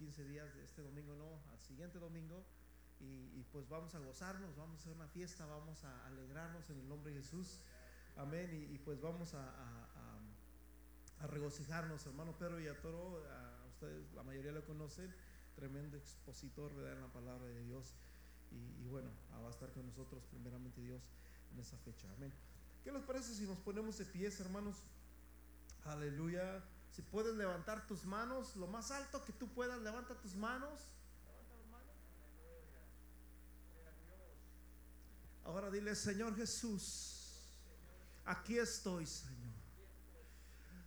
15 días de este domingo, no, al siguiente domingo. Y, pues vamos a gozarnos, vamos a hacer una fiesta, vamos a alegrarnos en el nombre de Jesús. Amén. Y, pues vamos a, regocijarnos, hermano Pedro Villatoro, a ustedes, la mayoría lo conocen, tremendo expositor ¿verdad? en la palabra de Dios. Y, bueno, va a estar con nosotros primeramente Dios en esa fecha. Amén. ¿Qué les parece si nos ponemos de pies, hermanos? Aleluya. Si puedes levantar tus manos, lo más alto que tú puedas, levanta tus manos. Ahora dile, Señor Jesús, aquí estoy, Señor.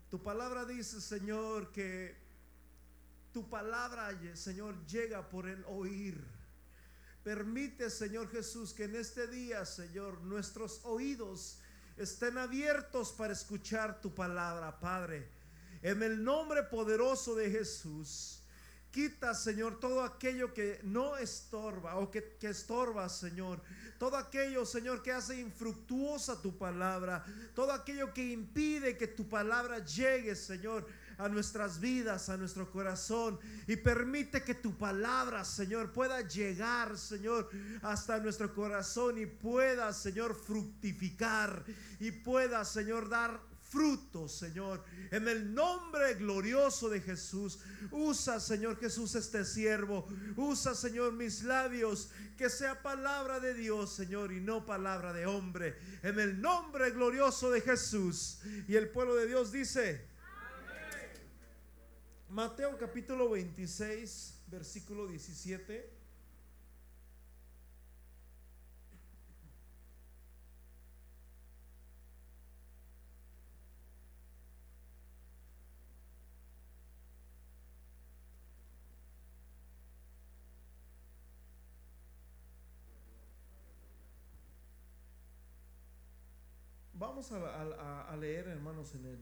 Tu palabra dice, Señor, que tu palabra, Señor, llega por el oír. Permite, Señor Jesús, que en este día, Señor, nuestros oídos estén abiertos para escuchar tu palabra, Padre. En el nombre poderoso de Jesús. Quita, Señor, todo aquello que no estorba o que, que, estorba, Señor. Todo aquello, Señor, que hace infructuosa tu palabra. Todo aquello que impide que tu palabra llegue, Señor, a nuestras vidas, a nuestro corazón. Y permite que tu palabra, Señor, pueda llegar, Señor, hasta nuestro corazón y pueda, Señor, fructificar. Y pueda, Señor, dar fruto, Señor. En el nombre glorioso de Jesús, usa, Señor Jesús, este siervo. Usa, Señor, mis labios, que sea palabra de Dios, Señor, y no palabra de hombre. En el nombre glorioso de Jesús. Y el pueblo de Dios dice, Mateo capítulo 26, versículo 17. Vamos a, leer, hermanos, en el...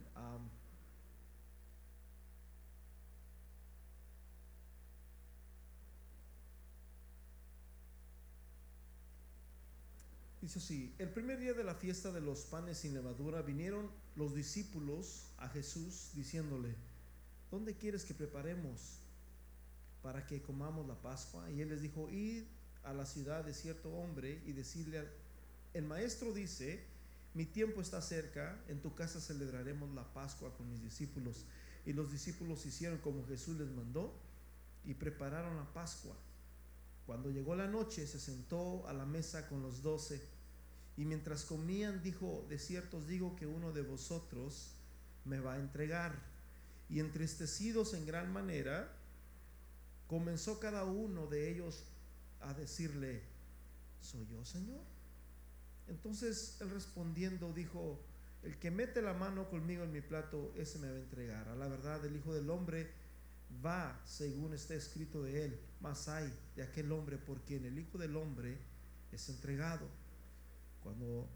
Dice así, el primer día de la fiesta de los panes sin levadura vinieron los discípulos a Jesús diciéndole, ¿dónde quieres que preparemos para que comamos la Pascua? Y él les dijo, id a la ciudad de cierto hombre y decirle, el maestro dice, mi tiempo está cerca, en tu casa celebraremos la Pascua con mis discípulos. Y los discípulos hicieron como Jesús les mandó y prepararon la Pascua. Cuando llegó la noche se sentó a la mesa con los doce y mientras comían dijo, de cierto os digo que uno de vosotros me va a entregar. Y entristecidos en gran manera, comenzó cada uno de ellos a decirle, ¿soy yo, Señor? Entonces él respondiendo dijo, el que mete la mano conmigo en mi plato, ese me va a entregar. A la verdad, el Hijo del Hombre va según está escrito de él, mas hay de aquel hombre por quien el Hijo del Hombre es entregado. Cuando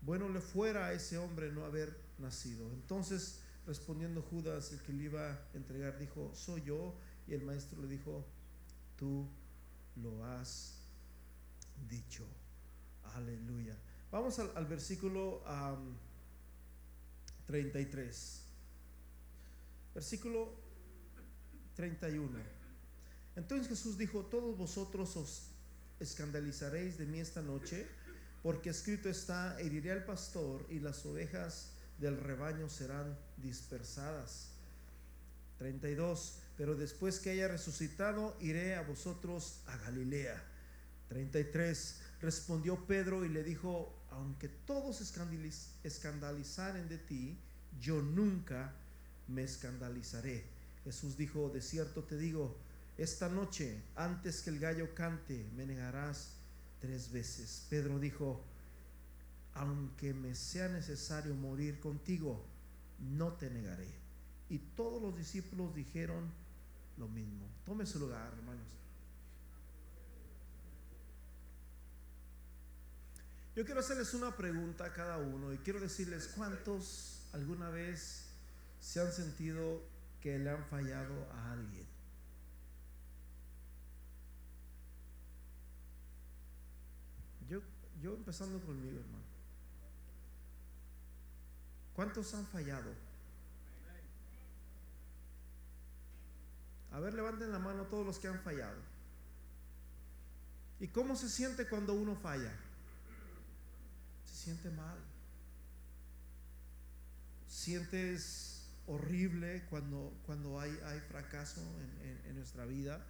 bueno le fuera a ese hombre no haber nacido. Entonces, respondiendo Judas, el que le iba a entregar, dijo, soy yo. Y el maestro le dijo, tú lo has dicho. Aleluya. Vamos al, versículo 33. Versículo 31. Entonces Jesús dijo, todos vosotros os escandalizaréis de mí esta noche, porque escrito está, heriré al pastor y las ovejas del rebaño serán dispersadas. 32. Pero después que haya resucitado, iré a vosotros a Galilea. 33. Respondió Pedro y le dijo, aunque todos escandalizaren de ti, yo nunca me escandalizaré. Jesús dijo, de cierto te digo, esta noche, antes que el gallo cante, me negarás tres veces. Pedro dijo, aunque me sea necesario morir contigo, no te negaré. Y todos los discípulos dijeron lo mismo. Tome su lugar, hermanos. Yo quiero hacerles una pregunta a cada uno y quiero decirles cuántos alguna vez se han sentido que le han fallado a alguien. Yo, yo empezando conmigo, hermano. ¿Cuántos han fallado? A ver, levanten la mano todos los que han fallado. ¿Y cómo se siente cuando uno falla? Siente mal. Sientes horrible cuando, cuando hay, hay fracaso en, nuestra vida,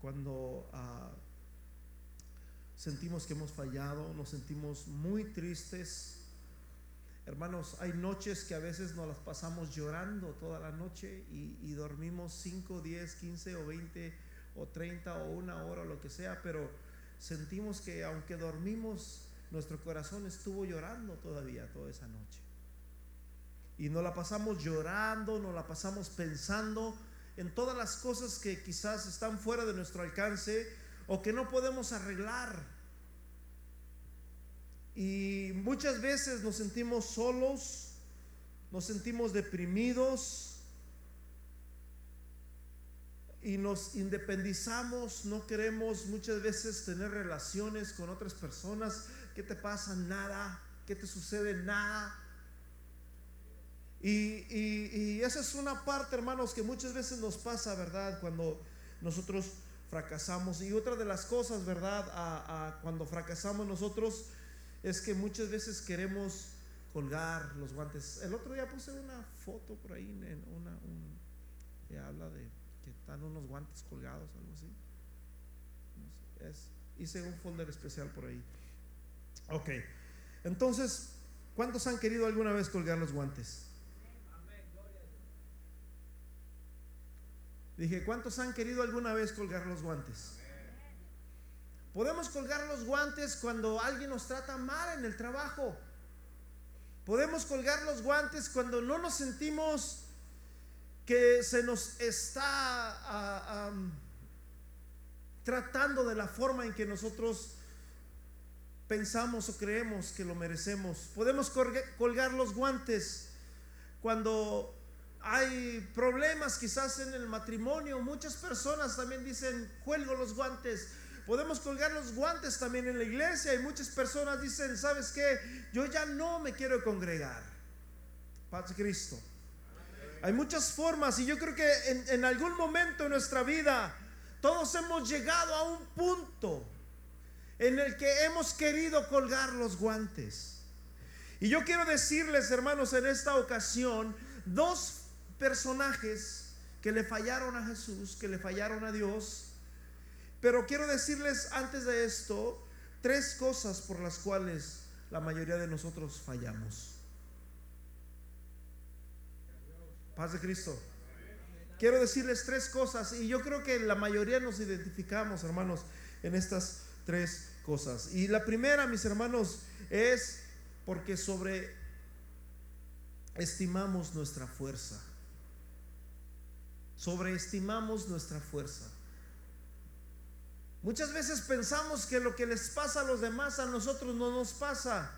cuando ah, sentimos que hemos fallado, nos sentimos muy tristes. Hermanos, hay noches que a veces nos las pasamos llorando toda la noche y, y dormimos 5, 10, 15 o 20 o 30 o una hora o lo que sea, pero sentimos que aunque dormimos, nuestro corazón estuvo llorando todavía toda esa noche. Y nos la pasamos llorando, nos la pasamos pensando en todas las cosas que quizás están fuera de nuestro alcance o que no podemos arreglar. Y muchas veces nos sentimos solos, nos sentimos deprimidos y nos independizamos, no queremos muchas veces tener relaciones con otras personas. ¿Qué te pasa? Nada. ¿Qué te sucede? Nada. Y, esa es una parte, hermanos, que muchas veces nos pasa, ¿verdad? Cuando nosotros fracasamos. Y otra de las cosas, ¿verdad? Cuando fracasamos nosotros es que muchas veces queremos colgar los guantes. El otro día puse una foto por ahí, en una, un, que habla de que están unos guantes colgados, algo así. hice un folder especial por ahí. Ok, entonces, ¿cuántos han querido alguna vez colgar los guantes? Dije, ¿cuántos han querido alguna vez colgar los guantes? Podemos colgar los guantes cuando alguien nos trata mal en el trabajo. Podemos colgar los guantes cuando no nos sentimos que se nos está ah, tratando de la forma en que nosotros pensamos o creemos que lo merecemos. Podemos colgar los guantes cuando hay problemas quizás en el matrimonio. Muchas personas también dicen, cuelgo los guantes. Podemos colgar los guantes también en la iglesia y muchas personas dicen, ¿sabes qué? Yo ya no me quiero congregar. Paz Cristo. Hay muchas formas y yo creo que en, en algún momento en nuestra vida todos hemos llegado a un punto en el que hemos querido colgar los guantes. Y yo quiero decirles, hermanos, en esta ocasión, dos personajes que le fallaron a Jesús, que le fallaron a Dios. Pero quiero decirles antes de esto tres cosas por las cuales la mayoría de nosotros fallamos. Paz de Cristo. Quiero decirles tres cosas y yo creo que la mayoría nos identificamos, hermanos, en estas tres cosas. Y la primera, mis hermanos, es porque sobreestimamos nuestra fuerza sobreestimamos nuestra fuerza. Muchas veces pensamos que lo que les pasa a los demás a nosotros no nos pasa.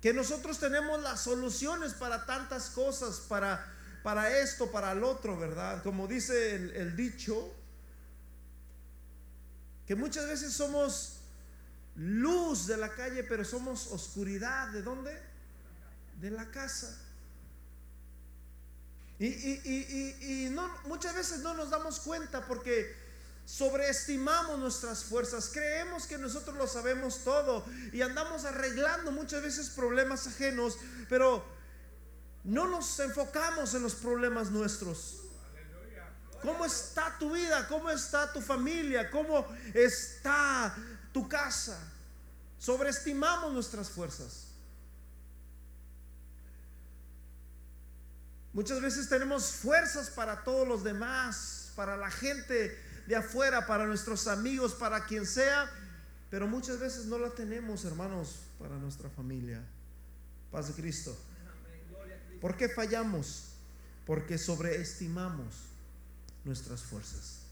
Que nosotros tenemos las soluciones para tantas cosas, para, para esto, para el otro, ¿verdad? Como dice el, el dicho, que muchas veces somos luz de la calle, pero somos oscuridad. ¿De dónde? De la casa. Y, no, muchas veces no nos damos cuenta porque sobreestimamos nuestras fuerzas, creemos que nosotros lo sabemos todo y andamos arreglando muchas veces problemas ajenos, pero no nos enfocamos en los problemas nuestros. ¿Cómo está tu vida? ¿Cómo está tu familia? ¿Cómo está tu casa? Sobreestimamos nuestras fuerzas. Muchas veces tenemos fuerzas para todos los demás, para la gente de afuera, para nuestros amigos, para quien sea, pero muchas veces no la tenemos, hermanos, para nuestra familia. Paz de Cristo. ¿Por qué fallamos? Porque sobreestimamos nuestras fuerzas.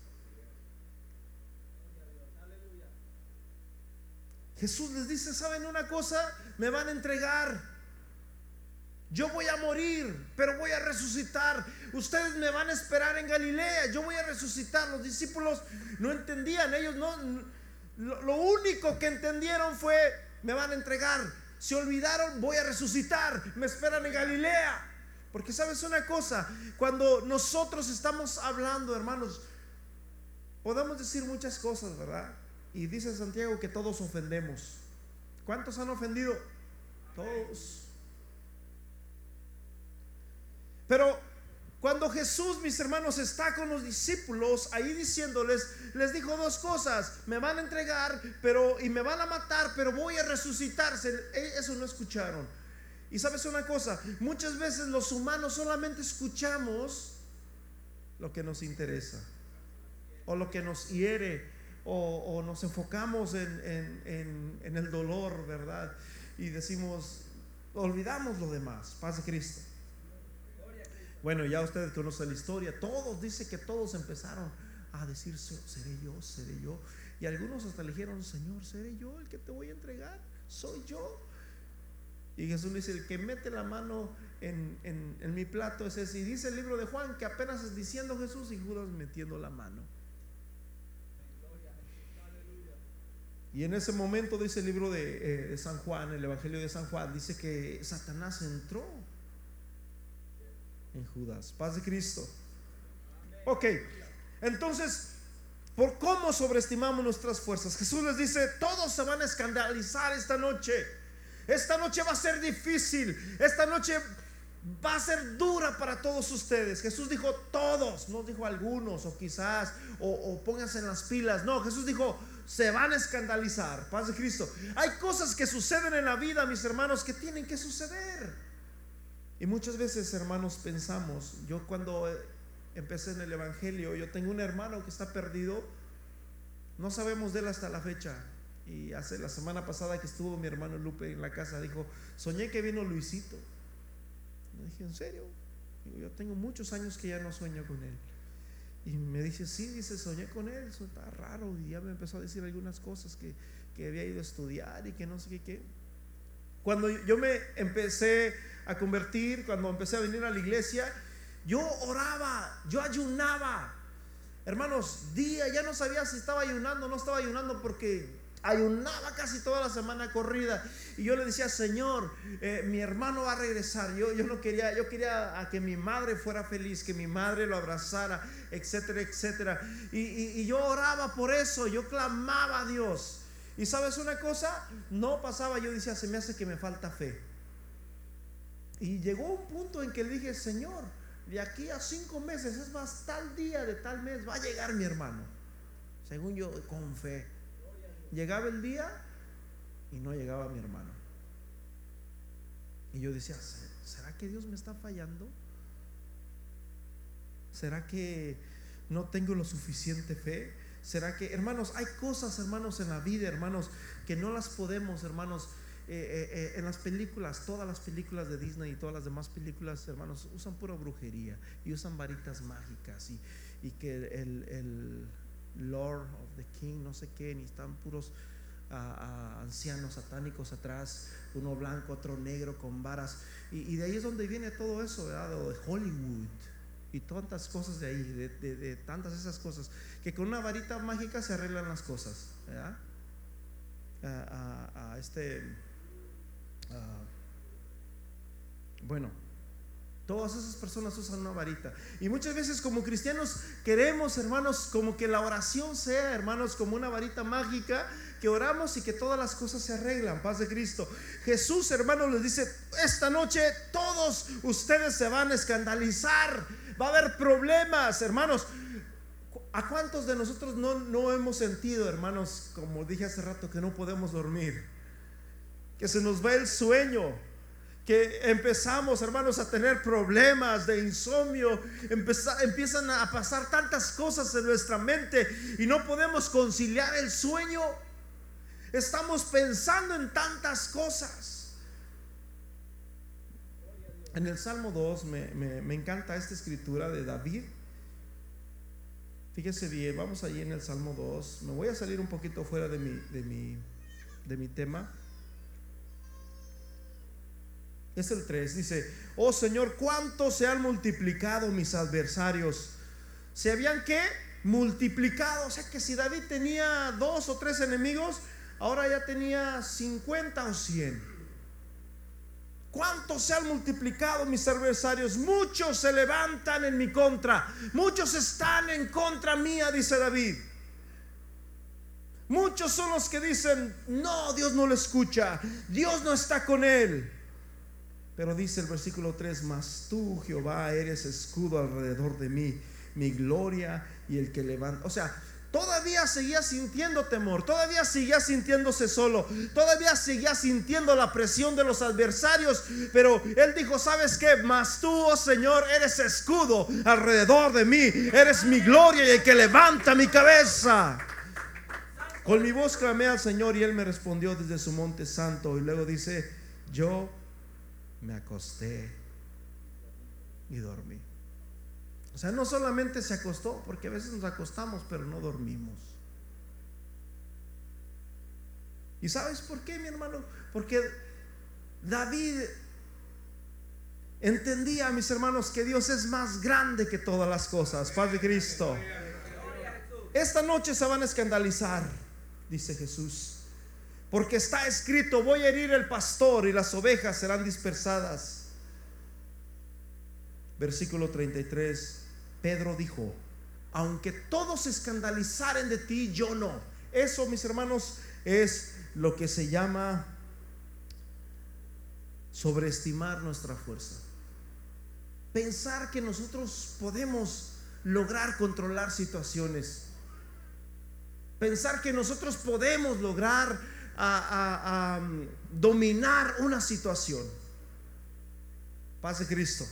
Jesús les dice, ¿saben una cosa? Me van a entregar. Yo voy a morir, pero voy a resucitar. Ustedes me van a esperar en Galilea. Yo voy a resucitar. Los discípulos no entendían. Ellos no. Lo, único que entendieron fue: me van a entregar. Se olvidaron, voy a resucitar. Me esperan en Galilea. Porque sabes una cosa, cuando nosotros estamos hablando, hermanos, podemos decir muchas cosas, ¿verdad? Y dice Santiago que todos ofendemos. ¿Cuántos han ofendido? Todos. Pero cuando Jesús, mis hermanos, está con los discípulos ahí diciéndoles, les dijo dos cosas, me van a entregar, pero y me van a matar, pero voy a resucitarse. Eso no escucharon. Y sabes una cosa, muchas veces los humanos solamente escuchamos lo que nos interesa o lo que nos hiere o, nos enfocamos en, el dolor, ¿verdad? Y decimos, olvidamos lo demás, paz de Cristo. Bueno, ya ustedes conocen la historia, todos, dice que todos empezaron a decir, seré yo, seré yo. Y algunos hasta le dijeron, Señor, seré yo el que te voy a entregar, soy yo. Y Jesús dice, el que mete la mano en, en mi plato es ese. Y dice el libro de Juan que apenas es diciendo Jesús y Judas metiendo la mano. Y en ese momento dice el libro eh, de, San Juan, el Evangelio de San Juan, dice que Satanás entró en Judas. Paz de Cristo. Ok, entonces, ¿por cómo sobreestimamos nuestras fuerzas? Jesús les dice, todos se van a escandalizar esta noche. Esta noche va a ser difícil. Esta noche va a ser dura para todos ustedes. Jesús dijo todos, no dijo algunos o quizás, o, pónganse en las pilas. No, Jesús dijo se van a escandalizar. Paz de Cristo. Hay cosas que suceden en la vida, mis hermanos, que tienen que suceder. Y muchas veces, hermanos, pensamos, yo cuando eh, empecé en el Evangelio, yo tengo un hermano que está perdido, no sabemos de él hasta la fecha. Y hace la semana pasada que estuvo mi hermano Lupe en la casa, dijo, soñé que vino Luisito. Me dije, ¿en serio? yo tengo muchos años que ya no sueño con él. Y me dice, sí, dice, soñé con él, eso está raro. Y ya me empezó a decir algunas cosas que, que había ido a estudiar y que no sé qué, Cuando yo me empecé a convertir, cuando empecé a venir a la iglesia, yo oraba, yo ayunaba. Hermanos, día, ya no sabía si estaba ayunando o no estaba ayunando porque ayunaba casi toda la semana corrida. Y yo le decía Señor eh, mi hermano va a regresar. Yo, yo no quería yo quería a que mi madre fuera feliz que mi madre lo abrazara etcétera etcétera y, y yo oraba por eso yo clamaba a Dios. Y sabes una cosa no pasaba yo decía se me hace que me falta fe y llegó un punto en que le dije Señor de aquí a cinco meses es más tal día de tal mes va a llegar mi hermano según yo con fe Llegaba el día y no llegaba mi hermano. Y yo decía, ¿será que Dios me está fallando? ¿Será que no tengo lo suficiente fe? ¿Será que, hermanos, hay cosas, hermanos, en la vida, hermanos, que no las podemos, hermanos, eh, eh, eh, en las películas, todas las películas de Disney y todas las demás películas, hermanos, usan pura brujería y usan varitas mágicas y, y que el, Lord of the King, no sé qué, ni están puros ancianos satánicos atrás, uno blanco, otro negro con varas. Y, de ahí es donde viene todo eso, ¿verdad? de Hollywood y tantas cosas de ahí, de, tantas esas cosas, que con una varita mágica se arreglan las cosas, ¿verdad? A, este, bueno, Todas esas personas usan una varita. Y muchas veces como cristianos queremos, hermanos, como que la oración sea, hermanos, como una varita mágica, que oramos y que todas las cosas se arreglan. Paz de Cristo. Jesús, hermanos, les dice, esta noche todos ustedes se van a escandalizar. Va a haber problemas, hermanos. ¿A cuántos de nosotros no, no hemos sentido, hermanos, como dije hace rato, que no podemos dormir? Que se nos va el sueño que empezamos, hermanos, a tener problemas de insomnio, empiezan a pasar tantas cosas en nuestra mente y no podemos conciliar el sueño. Estamos pensando en tantas cosas. En el Salmo 2 me, encanta esta escritura de David. Fíjese bien, vamos allí en el Salmo 2. Me voy a salir un poquito fuera de mi, de mi, de mi tema. Es el 3. Dice, oh Señor, ¿cuánto se han multiplicado mis adversarios? ¿Se habían qué? Multiplicado. O sea que si David tenía dos o tres enemigos, ahora ya tenía 50 o 100. ¿Cuántos se han multiplicado mis adversarios? Muchos se levantan en mi contra. Muchos están en contra mía, dice David. Muchos son los que dicen, no, Dios no lo escucha. Dios no está con él. Pero dice el versículo 3, mas tú, Jehová, eres escudo alrededor de mí, mi gloria y el que levanta. O sea, Todavía seguía sintiendo temor, todavía seguía sintiéndose solo, todavía seguía sintiendo la presión de los adversarios, pero él dijo, ¿sabes qué? Mas tú, oh Señor, eres escudo alrededor de mí, eres mi gloria y el que levanta mi cabeza. Con mi voz clamé al Señor y él me respondió desde su monte santo y luego dice, yo me acosté y dormí. O sea, no solamente se acostó, porque a veces nos acostamos, pero no dormimos. ¿Y sabes por qué, mi hermano? Porque David entendía, mis hermanos, que Dios es más grande que todas las cosas. Padre Cristo. Esta noche se van a escandalizar, dice Jesús. Porque está escrito, voy a herir el pastor y las ovejas serán dispersadas. Versículo 33. Pedro dijo, aunque todos se escandalizaren de ti, yo no. Eso, mis hermanos, es lo que se llama sobreestimar nuestra fuerza. Pensar que nosotros podemos lograr controlar situaciones. Pensar que nosotros podemos lograr a, dominar una situación. Paz de Cristo.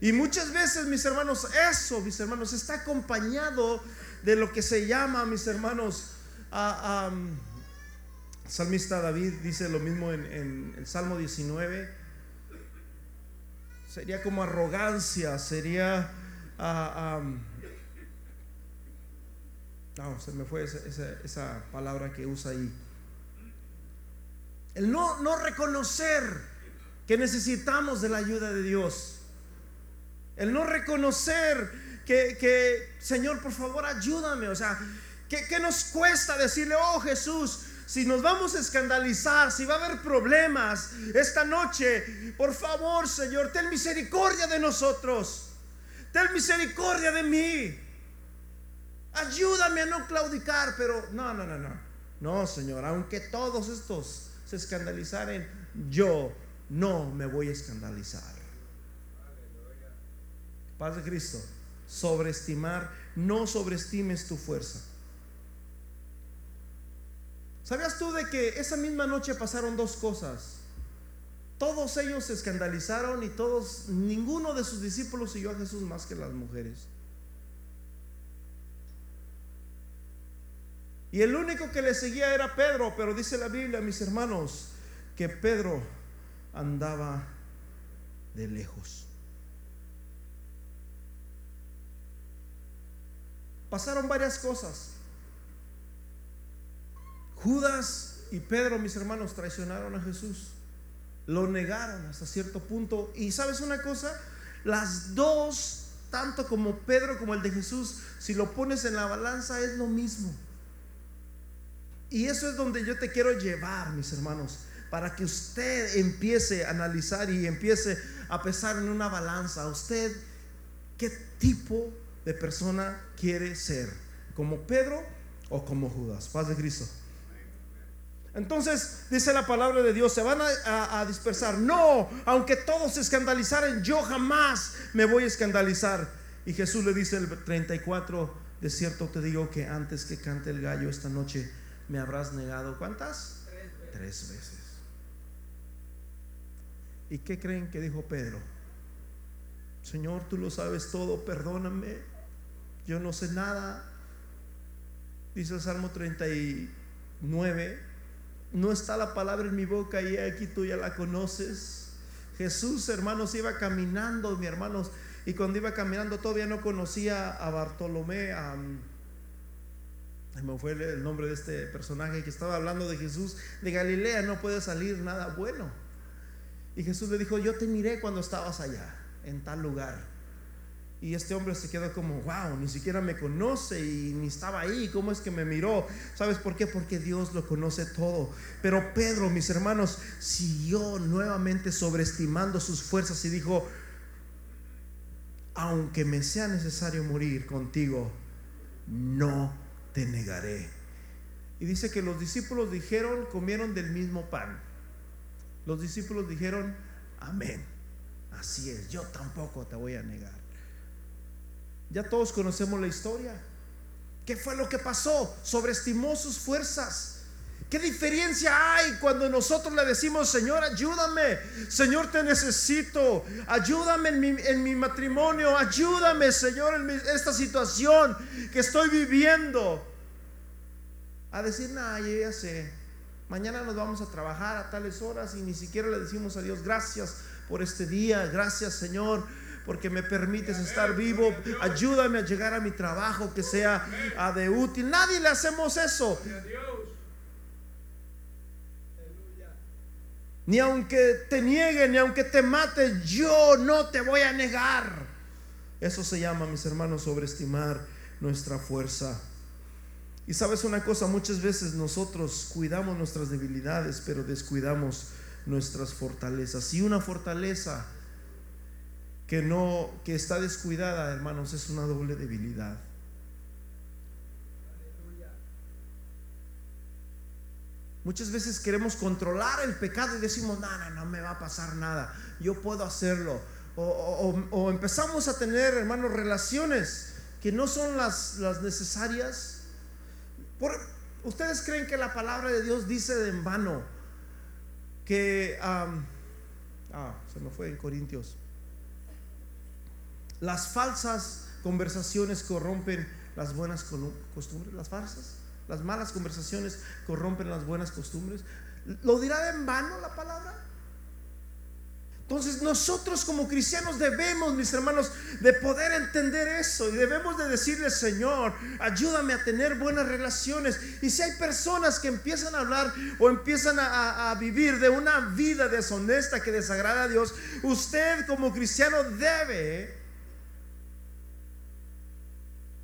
Y muchas veces, mis hermanos, eso, mis hermanos, está acompañado de lo que se llama, mis hermanos, Salmista David dice lo mismo en, el Salmo 19. Sería como arrogancia, sería... no, se me fue esa, palabra que usa ahí. El no, no reconocer que necesitamos de la ayuda de Dios. El no reconocer que, Señor, por favor, ayúdame. O sea, ¿qué, nos cuesta decirle, oh Jesús, si nos vamos a escandalizar, si va a haber problemas esta noche, por favor, Señor, ten misericordia de nosotros. Ten misericordia de mí. Ayúdame a no claudicar, pero no, no, no, no. No, Señor, aunque todos estos se escandalizaren, yo no me voy a escandalizar. Paz de Cristo. Sobreestimar, no sobreestimes tu fuerza. ¿Sabías tú de que esa misma noche pasaron dos cosas? Todos ellos se escandalizaron y todos, ninguno de sus discípulos siguió a Jesús más que las mujeres. Y el único que le seguía era Pedro, pero dice la Biblia, mis hermanos, que Pedro andaba de lejos. pasaron varias cosas. Judas y Pedro, mis hermanos, traicionaron a Jesús. Lo negaron hasta cierto punto. Y sabes una cosa, las dos, tanto como Pedro como el de Jesús, si lo pones en la balanza es lo mismo. Y eso es donde yo te quiero llevar, mis hermanos, para que usted empiece a analizar y empiece a pesar en una balanza. ¿Usted qué tipo de persona quiere ser, como Pedro o como Judas. Paz de Cristo. Entonces dice la palabra de Dios, se van a, dispersar. No, aunque todos se escandalizaren, yo jamás me voy a escandalizar. Y Jesús le dice el 34, de cierto te digo que antes que cante el gallo esta noche, me habrás negado. ¿Cuántas? Tres veces. ¿Y qué creen que dijo Pedro? Señor, tú lo sabes todo, perdóname yo no sé nada. Dice el Salmo 39, no está la palabra en mi boca y aquí tú ya la conoces. Jesús, hermanos, iba caminando, mi hermanos, y cuando iba caminando todavía no conocía a Bartolomé, a, me fue el nombre de este personaje que estaba hablando de Jesús, de Galilea no puede salir nada bueno. Y Jesús le dijo, yo te miré cuando estabas allá, en tal lugar. Y este hombre se quedó como, wow, ni siquiera me conoce y ni estaba ahí, ¿cómo es que me miró? ¿Sabes por qué? Porque Dios lo conoce todo. Pero Pedro, mis hermanos, siguió nuevamente sobreestimando sus fuerzas y dijo, aunque me sea necesario morir contigo, no negaré. Y dice que los discípulos dijeron, comieron del mismo pan. Los discípulos dijeron, amén. Así es, yo tampoco te voy a negar. Ya todos conocemos la historia. ¿Qué fue lo que pasó? Sobreestimó sus fuerzas. ¿Qué diferencia hay cuando nosotros le decimos, Señor, ayúdame, Señor, te necesito, ayúdame en mi, matrimonio, ayúdame, Señor, en esta situación que estoy viviendo? A decir, nada, ya sé, mañana nos vamos a trabajar a tales horas y ni siquiera le decimos a Dios, gracias por este día, gracias, Señor porque me permites estar vivo. Ayúdame a llegar a mi trabajo que sea ah, de útil. Nadie le hacemos eso. Ni aunque te niegue, ni aunque te mate, yo no te voy a negar. Eso se llama, mis hermanos, sobreestimar nuestra fuerza. Y sabes una cosa, muchas veces nosotros cuidamos nuestras debilidades, pero descuidamos nuestras fortalezas. Y una fortaleza que no que está descuidada, hermanos, es una doble debilidad. Muchas veces queremos controlar el pecado y decimos, no, no, no me va a pasar nada, yo puedo hacerlo. O, empezamos a tener, hermanos, relaciones que no son las, las necesarias. Por, ¿Ustedes creen que la palabra de Dios dice de en vano que... ah, se me fue en Corintios. Las falsas conversaciones corrompen las buenas costumbres, las falsas. Las malas conversaciones corrompen las buenas costumbres. ¿Lo dirá en vano la palabra? Entonces nosotros como cristianos debemos, mis hermanos, de poder entender eso y debemos de decirle, Señor, ayúdame a tener buenas relaciones. Y si hay personas que empiezan a hablar o empiezan a, vivir de una vida deshonesta que desagrada a Dios, usted como cristiano debe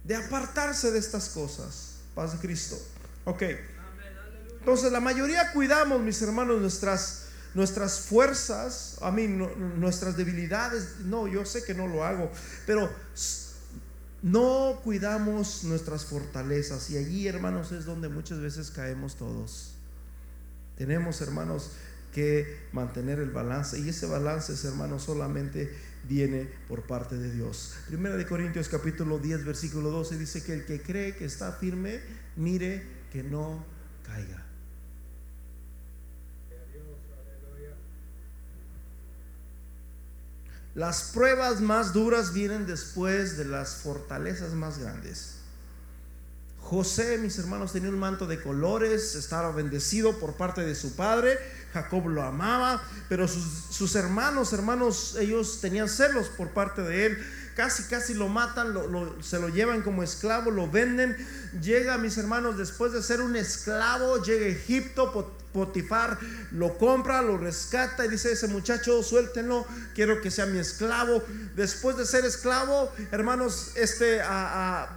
de apartarse de estas cosas. Paz de Cristo. Ok. Entonces la mayoría cuidamos, mis hermanos, nuestras, nuestras fuerzas, a mí, nuestras debilidades. No, yo sé que no lo hago, pero no cuidamos nuestras fortalezas. Y allí, hermanos, es donde muchas veces caemos todos. Tenemos, hermanos, que mantener el balance. Y ese balance, hermanos, solamente viene por parte de Dios. Primera de Corintios capítulo 10 versículo 12 dice que el que cree que está firme, mire que no caiga. Las pruebas más duras vienen después de las fortalezas más grandes. José, mis hermanos, tenía un manto de colores, estaba bendecido por parte de su padre, Jacob lo amaba, pero sus, hermanos, hermanos, ellos tenían celos por parte de él. Casi, casi lo matan, se lo llevan como esclavo, lo venden. Llega, mis hermanos, después de ser un esclavo, llega a Egipto, Potifar lo compra, lo rescata y dice ese muchacho, suéltenlo, quiero que sea mi esclavo. Después de ser esclavo, hermanos, este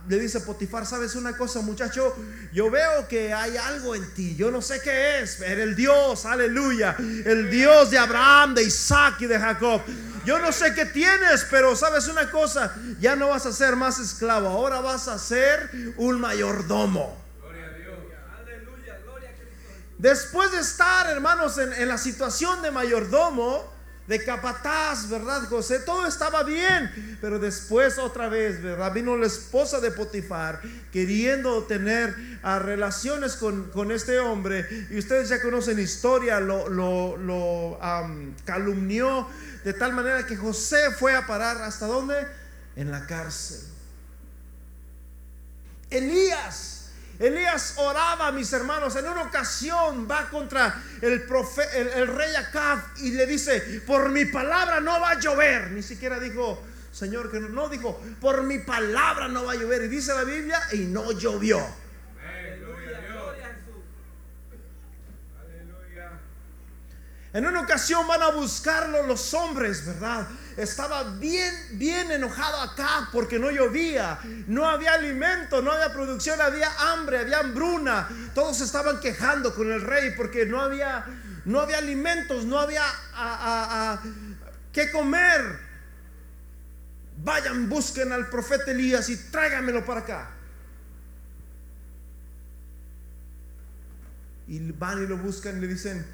le dice Potifar, ¿sabes una cosa, muchacho? Yo veo que hay algo en ti, yo no sé qué es, pero el Dios, aleluya, el Dios de Abraham, de Isaac y de Jacob. Yo no sé qué tienes, pero sabes una cosa, ya no vas a ser más esclavo, ahora vas a ser un mayordomo. Después de estar, hermanos, en, la situación de mayordomo, de capataz, ¿verdad, José? Todo estaba bien, pero después otra vez, ¿verdad? Vino la esposa de Potifar queriendo tener ah, relaciones con, este hombre y ustedes ya conocen historia, lo, lo, calumnió de tal manera que José fue a parar hasta dónde? En la cárcel. Elías Elías oraba, mis hermanos, en una ocasión va contra el, rey Acab y le dice, por mi palabra no va a llover. Ni siquiera dijo, Señor, que no, no dijo, por mi palabra no va a llover. Y dice la Biblia, y no llovió. En una ocasión van a buscarlo los hombres, ¿verdad? Estaba bien, bien enojado acá porque no llovía, no había alimento, no había producción, había hambre, había hambruna. Todos estaban quejando con el rey porque no había, no había alimentos, no había a, qué comer. Vayan, busquen al profeta Elías y tráiganmelo para acá. Y van y lo buscan y le dicen,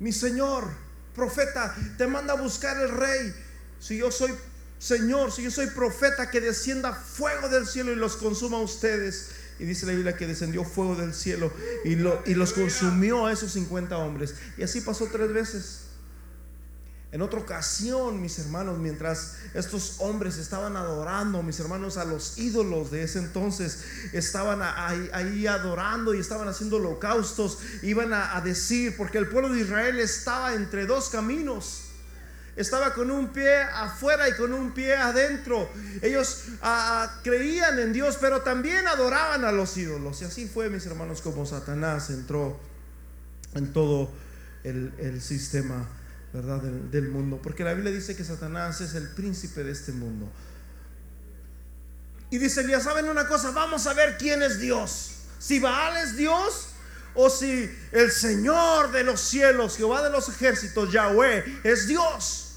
mi señor, profeta, te manda a buscar el rey. Si yo soy Señor, si yo soy profeta, que descienda fuego del cielo y los consuma a ustedes. Y dice la Biblia que descendió fuego del cielo y, y los consumió a esos 50 hombres. Y así pasó tres veces. En otra ocasión, mis hermanos, mientras estos hombres estaban adorando, mis hermanos, a los ídolos de ese entonces, estaban ahí, adorando y estaban haciendo holocaustos, iban a, decir, porque el pueblo de Israel estaba entre dos caminos. Estaba con un pie afuera y con un pie adentro. Ellos creían en Dios, pero también adoraban a los ídolos. Y así fue, mis hermanos, como Satanás entró en todo el sistema ¿verdad? Del, mundo. Porque la Biblia dice que Satanás es el príncipe de este mundo. Y dice Elías, ¿saben una cosa? Vamos a ver quién es Dios. Si Baal es Dios o si el Señor de los cielos, Jehová de los ejércitos, Yahweh, es Dios.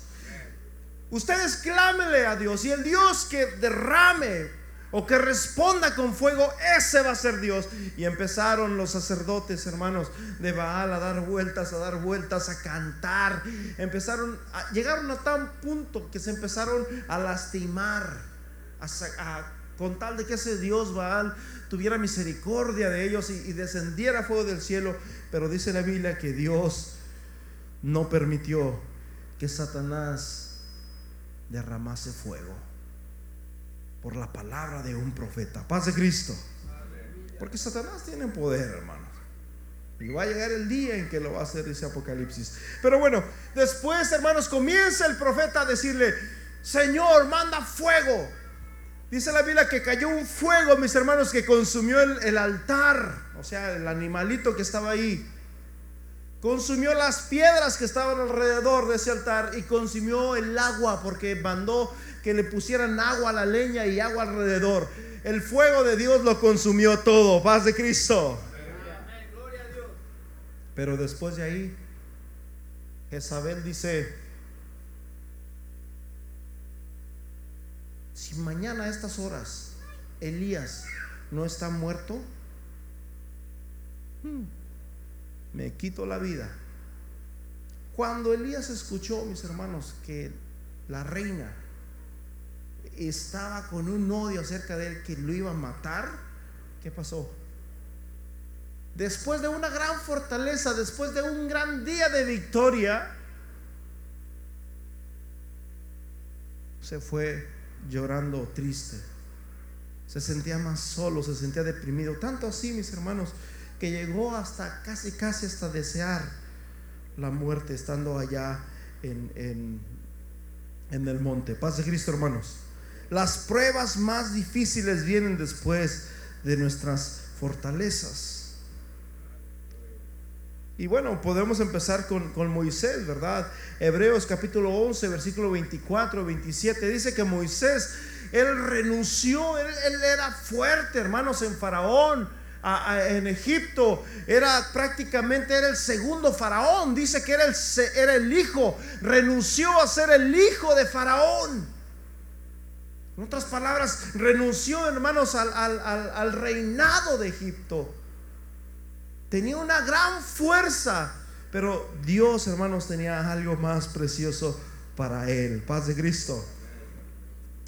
Ustedes clámenle a Dios y el Dios que derrame o que responda con fuego, ese va a ser Dios. Y empezaron los sacerdotes, hermanos, de Baal a dar vueltas, a dar vueltas, a cantar. Empezaron, llegaron a tal punto que se empezaron a lastimar, a, con tal de que ese Dios Baal tuviera misericordia de ellos y, y descendiera fuego del cielo. Pero dice la Biblia que Dios no permitió que Satanás derramase fuego por la palabra de un profeta. Paz de Cristo. Porque Satanás tiene poder, hermanos. Y va a llegar el día en que lo va a hacer ese Apocalipsis. Pero bueno, después, hermanos, comienza el profeta a decirle, Señor, manda fuego. Dice la Biblia que cayó un fuego, mis hermanos, que consumió el, el altar, o sea, el animalito que estaba ahí. Consumió las piedras que estaban alrededor de ese altar y consumió el agua porque mandó que le pusieran agua a la leña y agua alrededor. El fuego de Dios lo consumió todo. Paz de Cristo. Pero después de ahí, Jezabel dice, si mañana a estas horas Elías no está muerto, hmm, me quito la vida. Cuando Elías escuchó, mis hermanos, que la reina estaba con un odio acerca de él que lo iba a matar, ¿qué pasó? Después de una gran fortaleza, después de un gran día de victoria, se fue llorando triste. Se sentía más solo, se sentía deprimido. Tanto así, mis hermanos, que llegó hasta casi, casi hasta desear la muerte estando allá en, en, en el monte. Paz de Cristo, hermanos. Las pruebas más difíciles vienen después de nuestras fortalezas. Y bueno, podemos empezar con, Moisés, ¿verdad? Hebreos capítulo 11, versículo 24, 27, dice que Moisés, él renunció, él, era fuerte, hermanos, en Faraón, en Egipto, era prácticamente, era el segundo Faraón, dice que era el, era el hijo, renunció a ser el hijo de Faraón. En otras palabras, renunció, hermanos, al, reinado de Egipto. Tenía una gran fuerza, pero Dios, hermanos, tenía algo más precioso para él. Paz de Cristo.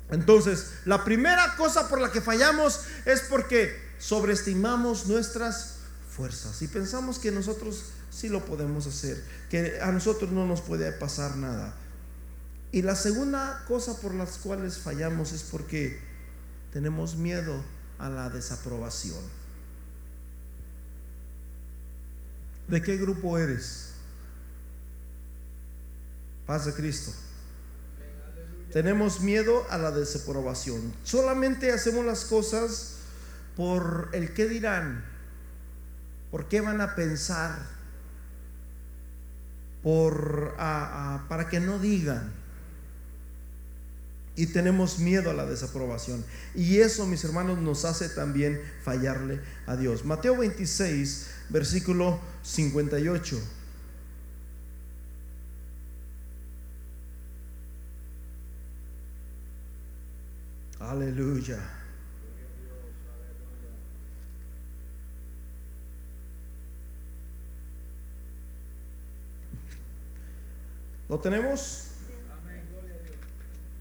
Entonces, la primera cosa por la que fallamos es porque sobreestimamos nuestras fuerzas y pensamos que nosotros sí lo podemos hacer, que a nosotros no nos puede pasar nada. Y la segunda cosa por las cuales fallamos es porque tenemos miedo a la desaprobación. ¿De qué grupo eres? Paz de Cristo. Tenemos miedo a la desaprobación. Solamente hacemos las cosas por el qué dirán, por qué van a pensar, por para que no digan. Y tenemos miedo a la desaprobación. Y eso, mis hermanos, nos hace también fallarle a Dios. Mateo 26, versículo 58. Aleluya. ¿Lo tenemos?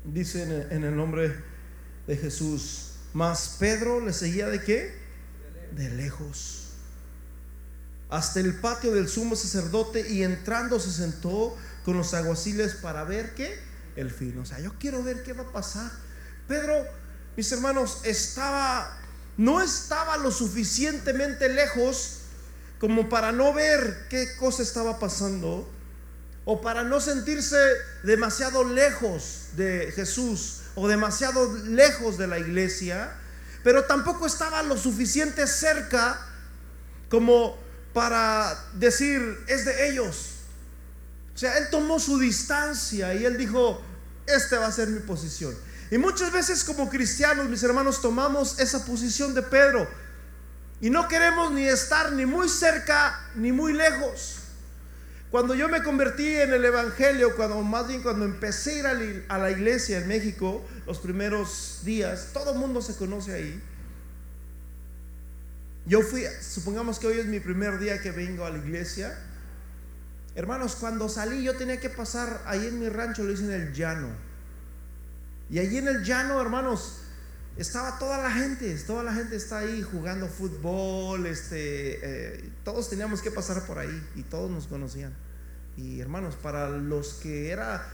Dice en el nombre de Jesús. Mas Pedro le seguía de qué? De lejos. Hasta el patio del sumo sacerdote y entrando se sentó con los aguaciles para ver qué? El fin. O sea, yo quiero ver qué va a pasar. Pedro, mis hermanos, estaba, no estaba lo suficientemente lejos como para no ver qué cosa estaba pasando o para no sentirse demasiado lejos de Jesús o demasiado lejos de la iglesia, pero tampoco estaba lo suficiente cerca como para decir es de ellos. O sea, él tomó su distancia y él dijo, este va a ser mi posición. Y muchas veces como cristianos, mis hermanos, tomamos esa posición de Pedro y no queremos ni estar ni muy cerca ni muy lejos. Cuando yo me convertí en el Evangelio, cuando más bien cuando empecé a ir a la iglesia en México, los primeros días, todo el mundo se conoce ahí. Yo fui, supongamos que hoy es mi primer día que vengo a la iglesia. Hermanos, cuando salí yo tenía que pasar ahí en mi rancho, lo hice en el llano. Y allí en el llano, hermanos, estaba toda la gente, toda la gente está ahí jugando fútbol, este, eh, todos teníamos que pasar por ahí y todos nos conocían. Y hermanos, para los que era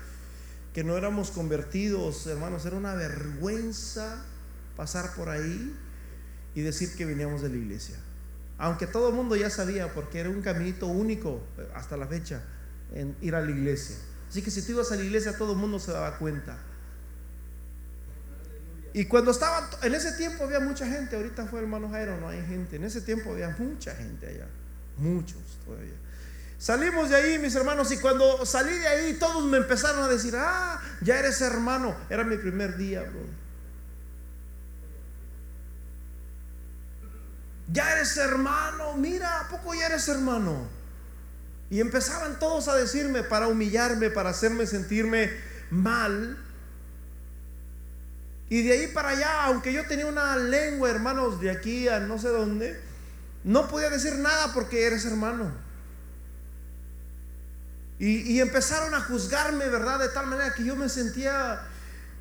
que no éramos convertidos, hermanos, era una vergüenza pasar por ahí y decir que veníamos de la iglesia. Aunque todo el mundo ya sabía, porque era un caminito único eh, hasta la fecha en ir a la iglesia. Así que si tú ibas a la iglesia, todo el mundo se daba cuenta. Y cuando estaba, en ese tiempo había mucha gente, ahorita fue hermano Jairo, no hay gente, en ese tiempo había mucha gente allá, muchos todavía. Salimos de ahí, mis hermanos, y cuando salí de ahí, todos me empezaron a decir, ah, ya eres hermano. Era mi primer día, bro. Ya eres hermano, mira, ¿a poco ya eres hermano? Y empezaban todos a decirme para humillarme, para hacerme sentirme mal. Y de ahí para allá, aunque yo tenía una lengua, hermanos, de aquí a no sé dónde, no podía decir nada porque eres hermano. Y, empezaron a juzgarme, ¿verdad? De tal manera que yo me sentía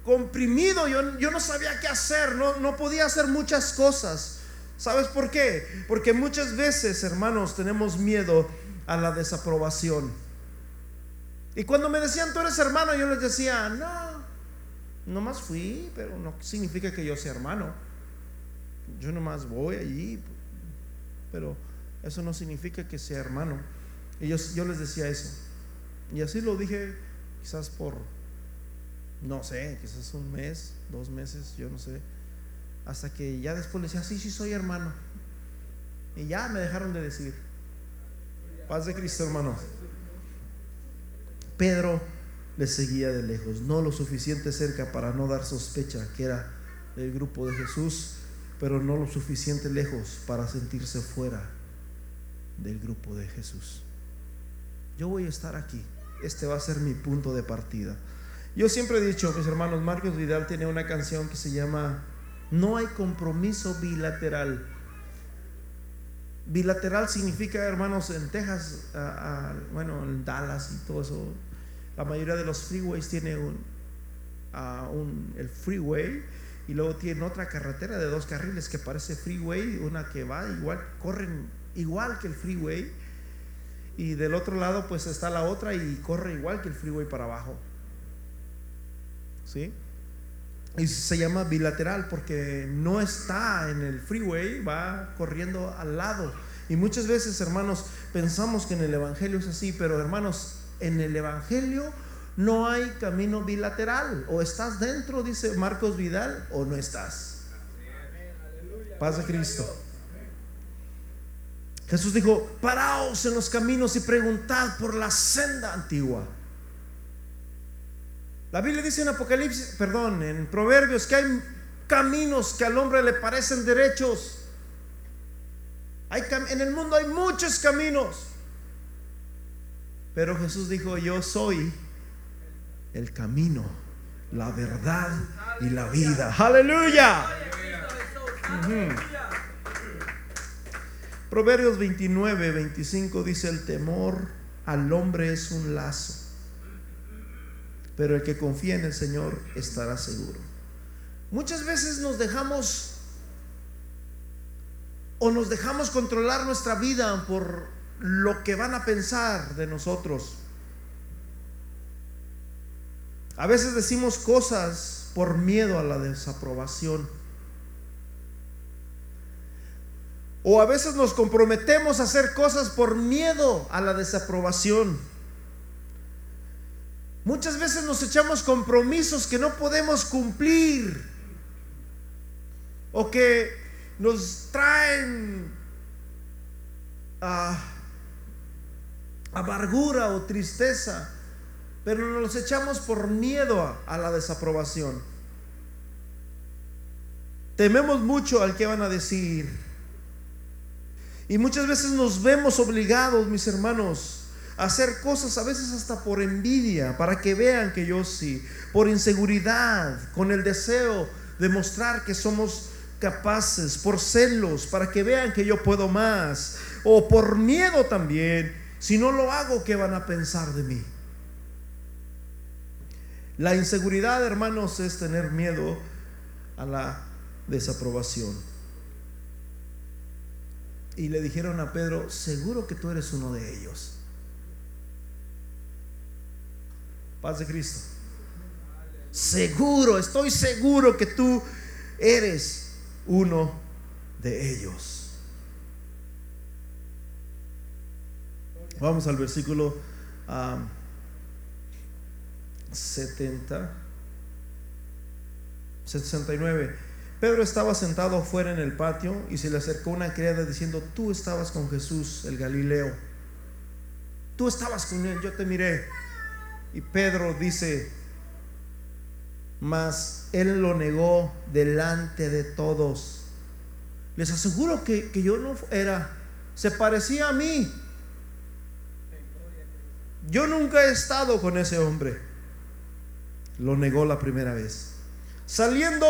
comprimido, yo, yo no sabía qué hacer, no, no podía hacer muchas cosas. ¿Sabes por qué? Porque muchas veces, hermanos, tenemos miedo a la desaprobación. Y cuando me decían, tú eres hermano, yo les decía, no, nomás fui, pero no significa que yo sea hermano. Yo nomás voy allí, pero eso no significa que sea hermano. Y yo, les decía eso. Y así lo dije quizás por, no sé, quizás un mes, dos meses, yo no sé. Hasta que ya después le decía, sí, sí, soy hermano. Y ya me dejaron de decir. Paz de Cristo, hermano. Pedro le seguía de lejos, no lo suficiente cerca para no dar sospecha que era el grupo de Jesús, pero no lo suficiente lejos para sentirse fuera del grupo de Jesús. Yo voy a estar aquí, este va a ser mi punto de partida. Yo siempre he dicho, mis hermanos, Marcos Vidal tiene una canción que se llama No hay compromiso bilateral. Bilateral significa, hermanos, en Texas, bueno, en Dallas y todo eso, la mayoría de los freeways tiene un, el freeway y luego tiene otra carretera de dos carriles que parece freeway, una que va igual, corren igual que el freeway y del otro lado pues está la otra y corre igual que el freeway para abajo. ¿Sí? Y se llama bilateral porque no está en el freeway, va corriendo al lado. Y muchas veces, hermanos, pensamos que en el Evangelio es así, pero hermanos, en el Evangelio no hay camino bilateral. O estás dentro, dice Marcos Vidal, o no estás. Paz de Cristo. Jesús dijo, paraos en los caminos y preguntad por la senda antigua. La Biblia dice en Apocalipsis, perdón, en Proverbios que hay caminos que al hombre le parecen derechos. Hay en el mundo hay muchos caminos. Pero Jesús dijo, yo soy el camino, la verdad y la vida. Aleluya. Proverbios 29, 25 dice, el temor al hombre es un lazo, pero el que confía en el Señor estará seguro. Muchas veces nos dejamos o nos dejamos controlar nuestra vida por lo que van a pensar de nosotros. A veces decimos cosas por miedo a la desaprobación. O a veces nos comprometemos a hacer cosas por miedo a la desaprobación. Muchas veces nos echamos compromisos que no podemos cumplir. O que nos traen ah, amargura o tristeza. Pero nos los echamos por miedo a, a la desaprobación. Tememos mucho al que van a decir y muchas veces nos vemos obligados, mis hermanos, a hacer cosas a veces hasta por envidia, para que vean que yo sí, por inseguridad, con el deseo de mostrar que somos capaces, por celos, para que vean que yo puedo más, o por miedo también, si no lo hago, ¿qué van a pensar de mí? La inseguridad, hermanos, es tener miedo a la desaprobación y le dijeron a Pedro, seguro que tú eres uno de ellos. Paz de Cristo. Seguro, estoy seguro que tú eres uno de ellos. Vamos al versículo 70, 69. Pedro estaba sentado afuera en el patio y se le acercó una criada diciendo, tú estabas con Jesús, el Galileo. Tú estabas con él, yo te miré. Y Pedro dice, mas él lo negó delante de todos. Les aseguro que, que yo no era, se parecía a mí. Yo nunca he estado con ese hombre. Lo negó la primera vez. Saliendo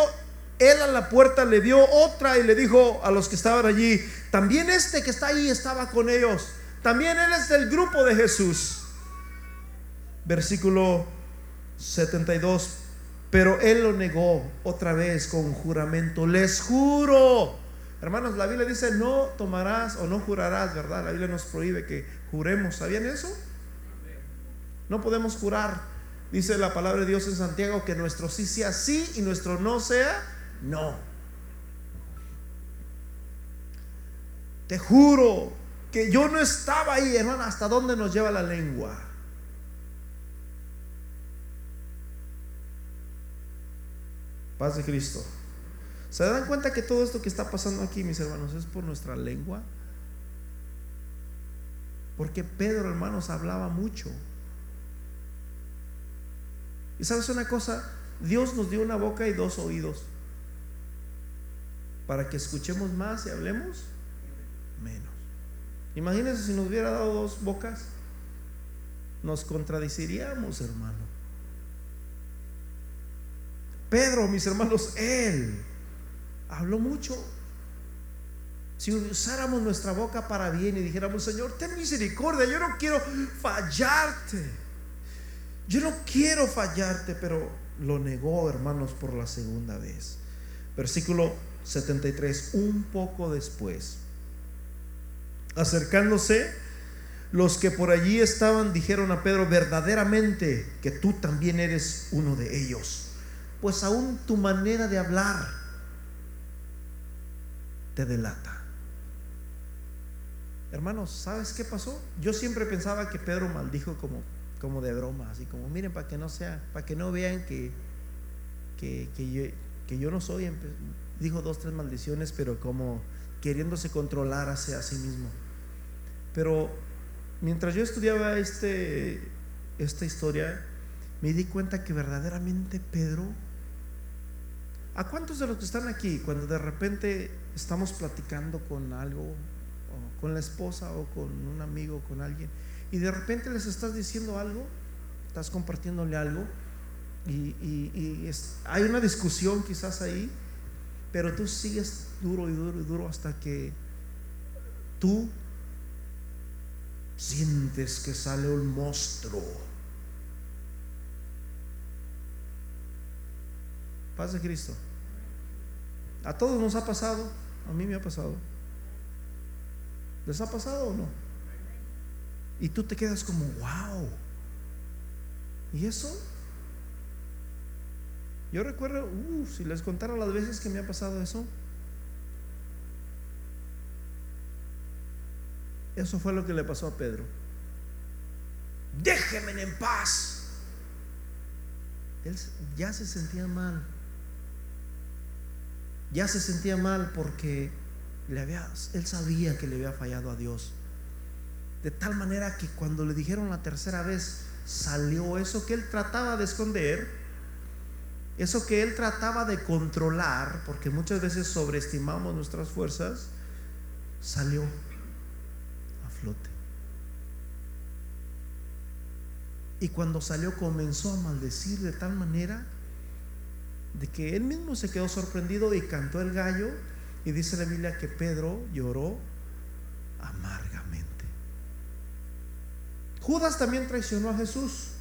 él a la puerta le dio otra y le dijo a los que estaban allí, también este que está ahí estaba con ellos, también él es del grupo de Jesús. Versículo 72, pero él lo negó otra vez con juramento, les juro. Hermanos, la Biblia dice, no tomarás o no jurarás, ¿verdad? La Biblia nos prohíbe que juremos. ¿Sabían eso? No podemos jurar. Dice la palabra de Dios en Santiago que nuestro sí sea sí y nuestro no sea no. Te juro que yo no estaba ahí, hermano. ¿Hasta dónde nos lleva la lengua? Paz de Cristo. ¿Se dan cuenta que todo esto que está pasando aquí, mis hermanos, es por nuestra lengua? Porque Pedro, hermanos, hablaba mucho. Y sabes una cosa, Dios nos dio una boca y dos oídos para que escuchemos más y hablemos menos. Imagínense si nos hubiera dado dos bocas, nos contradiciríamos, hermano. Pedro, mis hermanos, él habló mucho. Si usáramos nuestra boca para bien y dijéramos, Señor, ten misericordia, yo no quiero fallarte. Yo no quiero fallarte, pero lo negó, hermanos, por la segunda vez. Versículo 73, un poco después. Acercándose, los que por allí estaban dijeron a Pedro, verdaderamente que tú también eres uno de ellos, pues aún tu manera de hablar te delata. Hermanos, ¿sabes qué pasó? Yo siempre pensaba que Pedro maldijo como, como de broma, así como, miren, para que no sea, para que no vean que, que, que, yo, que yo no soy dijo dos, tres maldiciones, pero como queriéndose controlar hacia sí mismo. Pero mientras yo estudiaba este, esta historia, me di cuenta que verdaderamente Pedro, ¿a cuántos de los que están aquí, cuando de repente estamos platicando con algo, o con la esposa o con un amigo, con alguien, y de repente les estás diciendo algo, estás compartiéndole algo, y, hay una discusión quizás ahí, pero tú sigues duro y duro y duro hasta que tú sientes que sale un monstruo. Paz de Cristo. A todos nos ha pasado, a mí me ha pasado. ¿Les ha pasado o no? Y tú te quedas como, wow. ¿Y eso? Yo recuerdo, uh, si les contara las veces que me ha pasado eso, eso fue lo que le pasó a Pedro. Déjenme en paz. Él ya se sentía mal. Ya se sentía mal porque le había, él sabía que le había fallado a Dios. De tal manera que cuando le dijeron la tercera vez, salió eso que él trataba de esconder eso que él trataba de controlar, porque muchas veces sobreestimamos nuestras fuerzas, salió a flote. Y cuando salió comenzó a maldecir de tal manera de que él mismo se quedó sorprendido y cantó el gallo. Y dice la Biblia que Pedro lloró amargamente. Judas también traicionó a Jesús.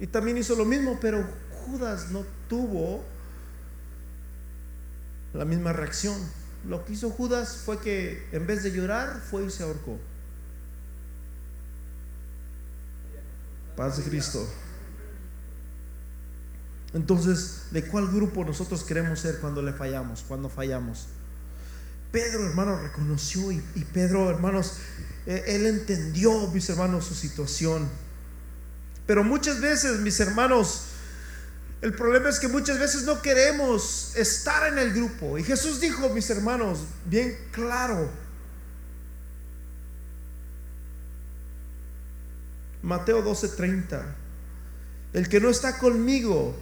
Y también hizo lo mismo, pero Judas no tuvo la misma reacción. Lo que hizo Judas fue que en vez de llorar, fue y se ahorcó. Paz de Cristo. Entonces, ¿de cuál grupo nosotros queremos ser cuando le fallamos, cuando fallamos? Pedro, hermano, reconoció y, Pedro, hermanos, eh, él entendió, mis hermanos, su situación. Pero muchas veces, mis hermanos, el problema es que muchas veces no queremos estar en el grupo. Y Jesús dijo, mis hermanos, bien claro. Mateo 12:30. El que no está conmigo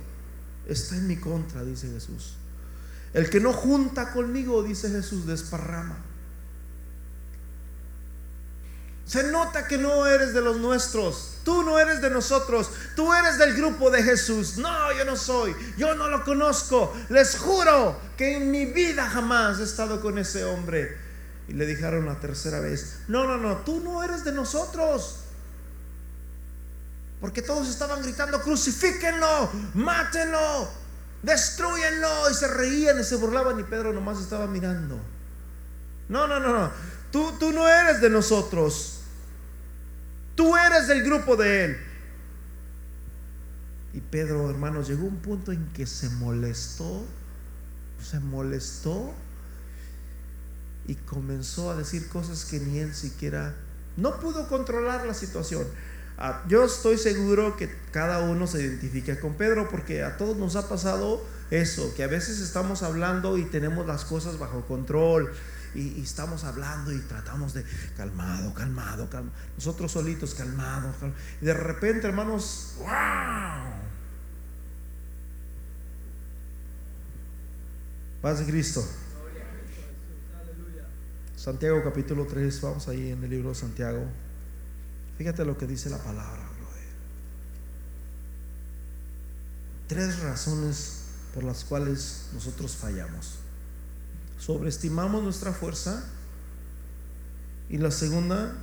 está en mi contra, dice Jesús. El que no junta conmigo, dice Jesús, desparrama. Se nota que no eres de los nuestros. Tú no eres de nosotros. Tú eres del grupo de Jesús. No, yo no soy. Yo no lo conozco. Les juro que en mi vida jamás he estado con ese hombre. Y le dijeron la tercera vez, no, no, no, tú no eres de nosotros. Porque todos estaban gritando, crucifíquenlo, mátenlo, destruyenlo. Y se reían y se burlaban y Pedro nomás estaba mirando. No, no, no, no. Tú, tú no eres de nosotros. Tú eres del grupo de él. Y Pedro, hermanos, llegó un punto en que se molestó, se molestó y comenzó a decir cosas que ni él siquiera, no pudo controlar la situación. Ah, yo estoy seguro que cada uno se identifica con Pedro porque a todos nos ha pasado eso, que a veces estamos hablando y tenemos las cosas bajo control y, estamos hablando y tratamos de calmado, calmado, calmado. Nosotros solitos, calmado, Y de repente, hermanos, ¡wow! Paz de Cristo. Santiago capítulo 3, vamos ahí en el libro de Santiago. Fíjate lo que dice la palabra, Tres razones por las cuales nosotros fallamos sobreestimamos nuestra fuerza. Y la segunda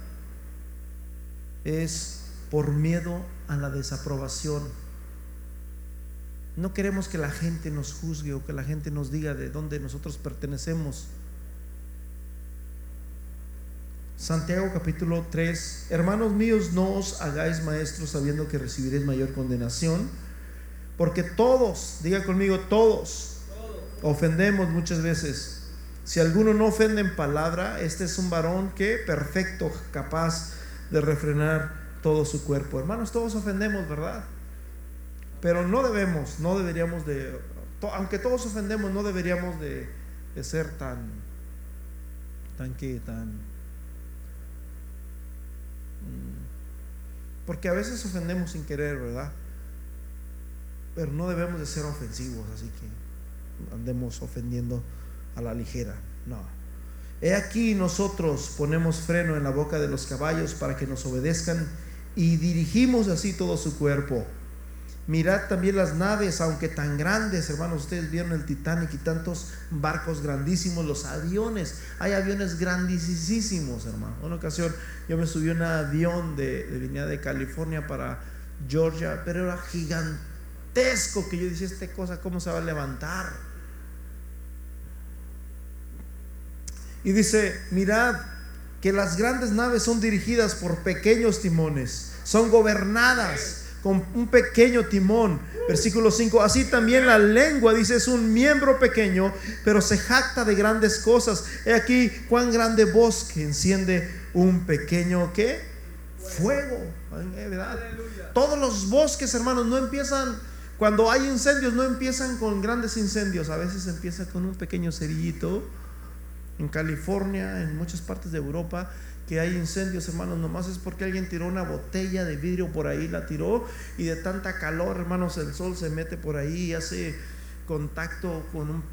es por miedo a la desaprobación. No queremos que la gente nos juzgue o que la gente nos diga de dónde nosotros pertenecemos. Santiago capítulo 3, hermanos míos, no os hagáis maestros sabiendo que recibiréis mayor condenación, porque todos, diga conmigo, todos, ofendemos muchas veces. Si alguno no ofende en palabra, este es un varón que perfecto, capaz de refrenar todo su cuerpo. Hermanos, todos ofendemos, ¿verdad? Pero no debemos, no deberíamos de, aunque todos ofendemos, no deberíamos de, ser tan, tan que, tan... Mm, porque a veces ofendemos sin querer, ¿verdad? pero no debemos de ser ofensivos, así que andemos ofendiendo a la ligera. No. He aquí nosotros ponemos freno en la boca de los caballos para que nos obedezcan y dirigimos así todo su cuerpo. Mirad también las naves, aunque tan grandes, hermanos, ustedes vieron el Titanic y tantos barcos grandísimos, los aviones, hay aviones grandísimos, hermano. Una ocasión yo me subí a un avión de, de de California para Georgia, pero era gigantesco que yo decía, esta cosa, ¿cómo se va a levantar? Y dice, mirad que las grandes naves son dirigidas por pequeños timones, son gobernadas con un pequeño timón. Versículo 5, así también la lengua, dice, es un miembro pequeño, pero se jacta de grandes cosas. He aquí cuán grande bosque enciende un pequeño, ¿qué? Fuego. Todos los bosques, hermanos, no empiezan, cuando hay incendios, no empiezan con grandes incendios, a veces empieza con un pequeño cerillito. En California, en muchas partes de Europa, que hay incendios, hermanos, nomás es porque alguien tiró una botella de vidrio por ahí, la tiró y de tanta calor, hermanos, el sol se mete por ahí y hace contacto con un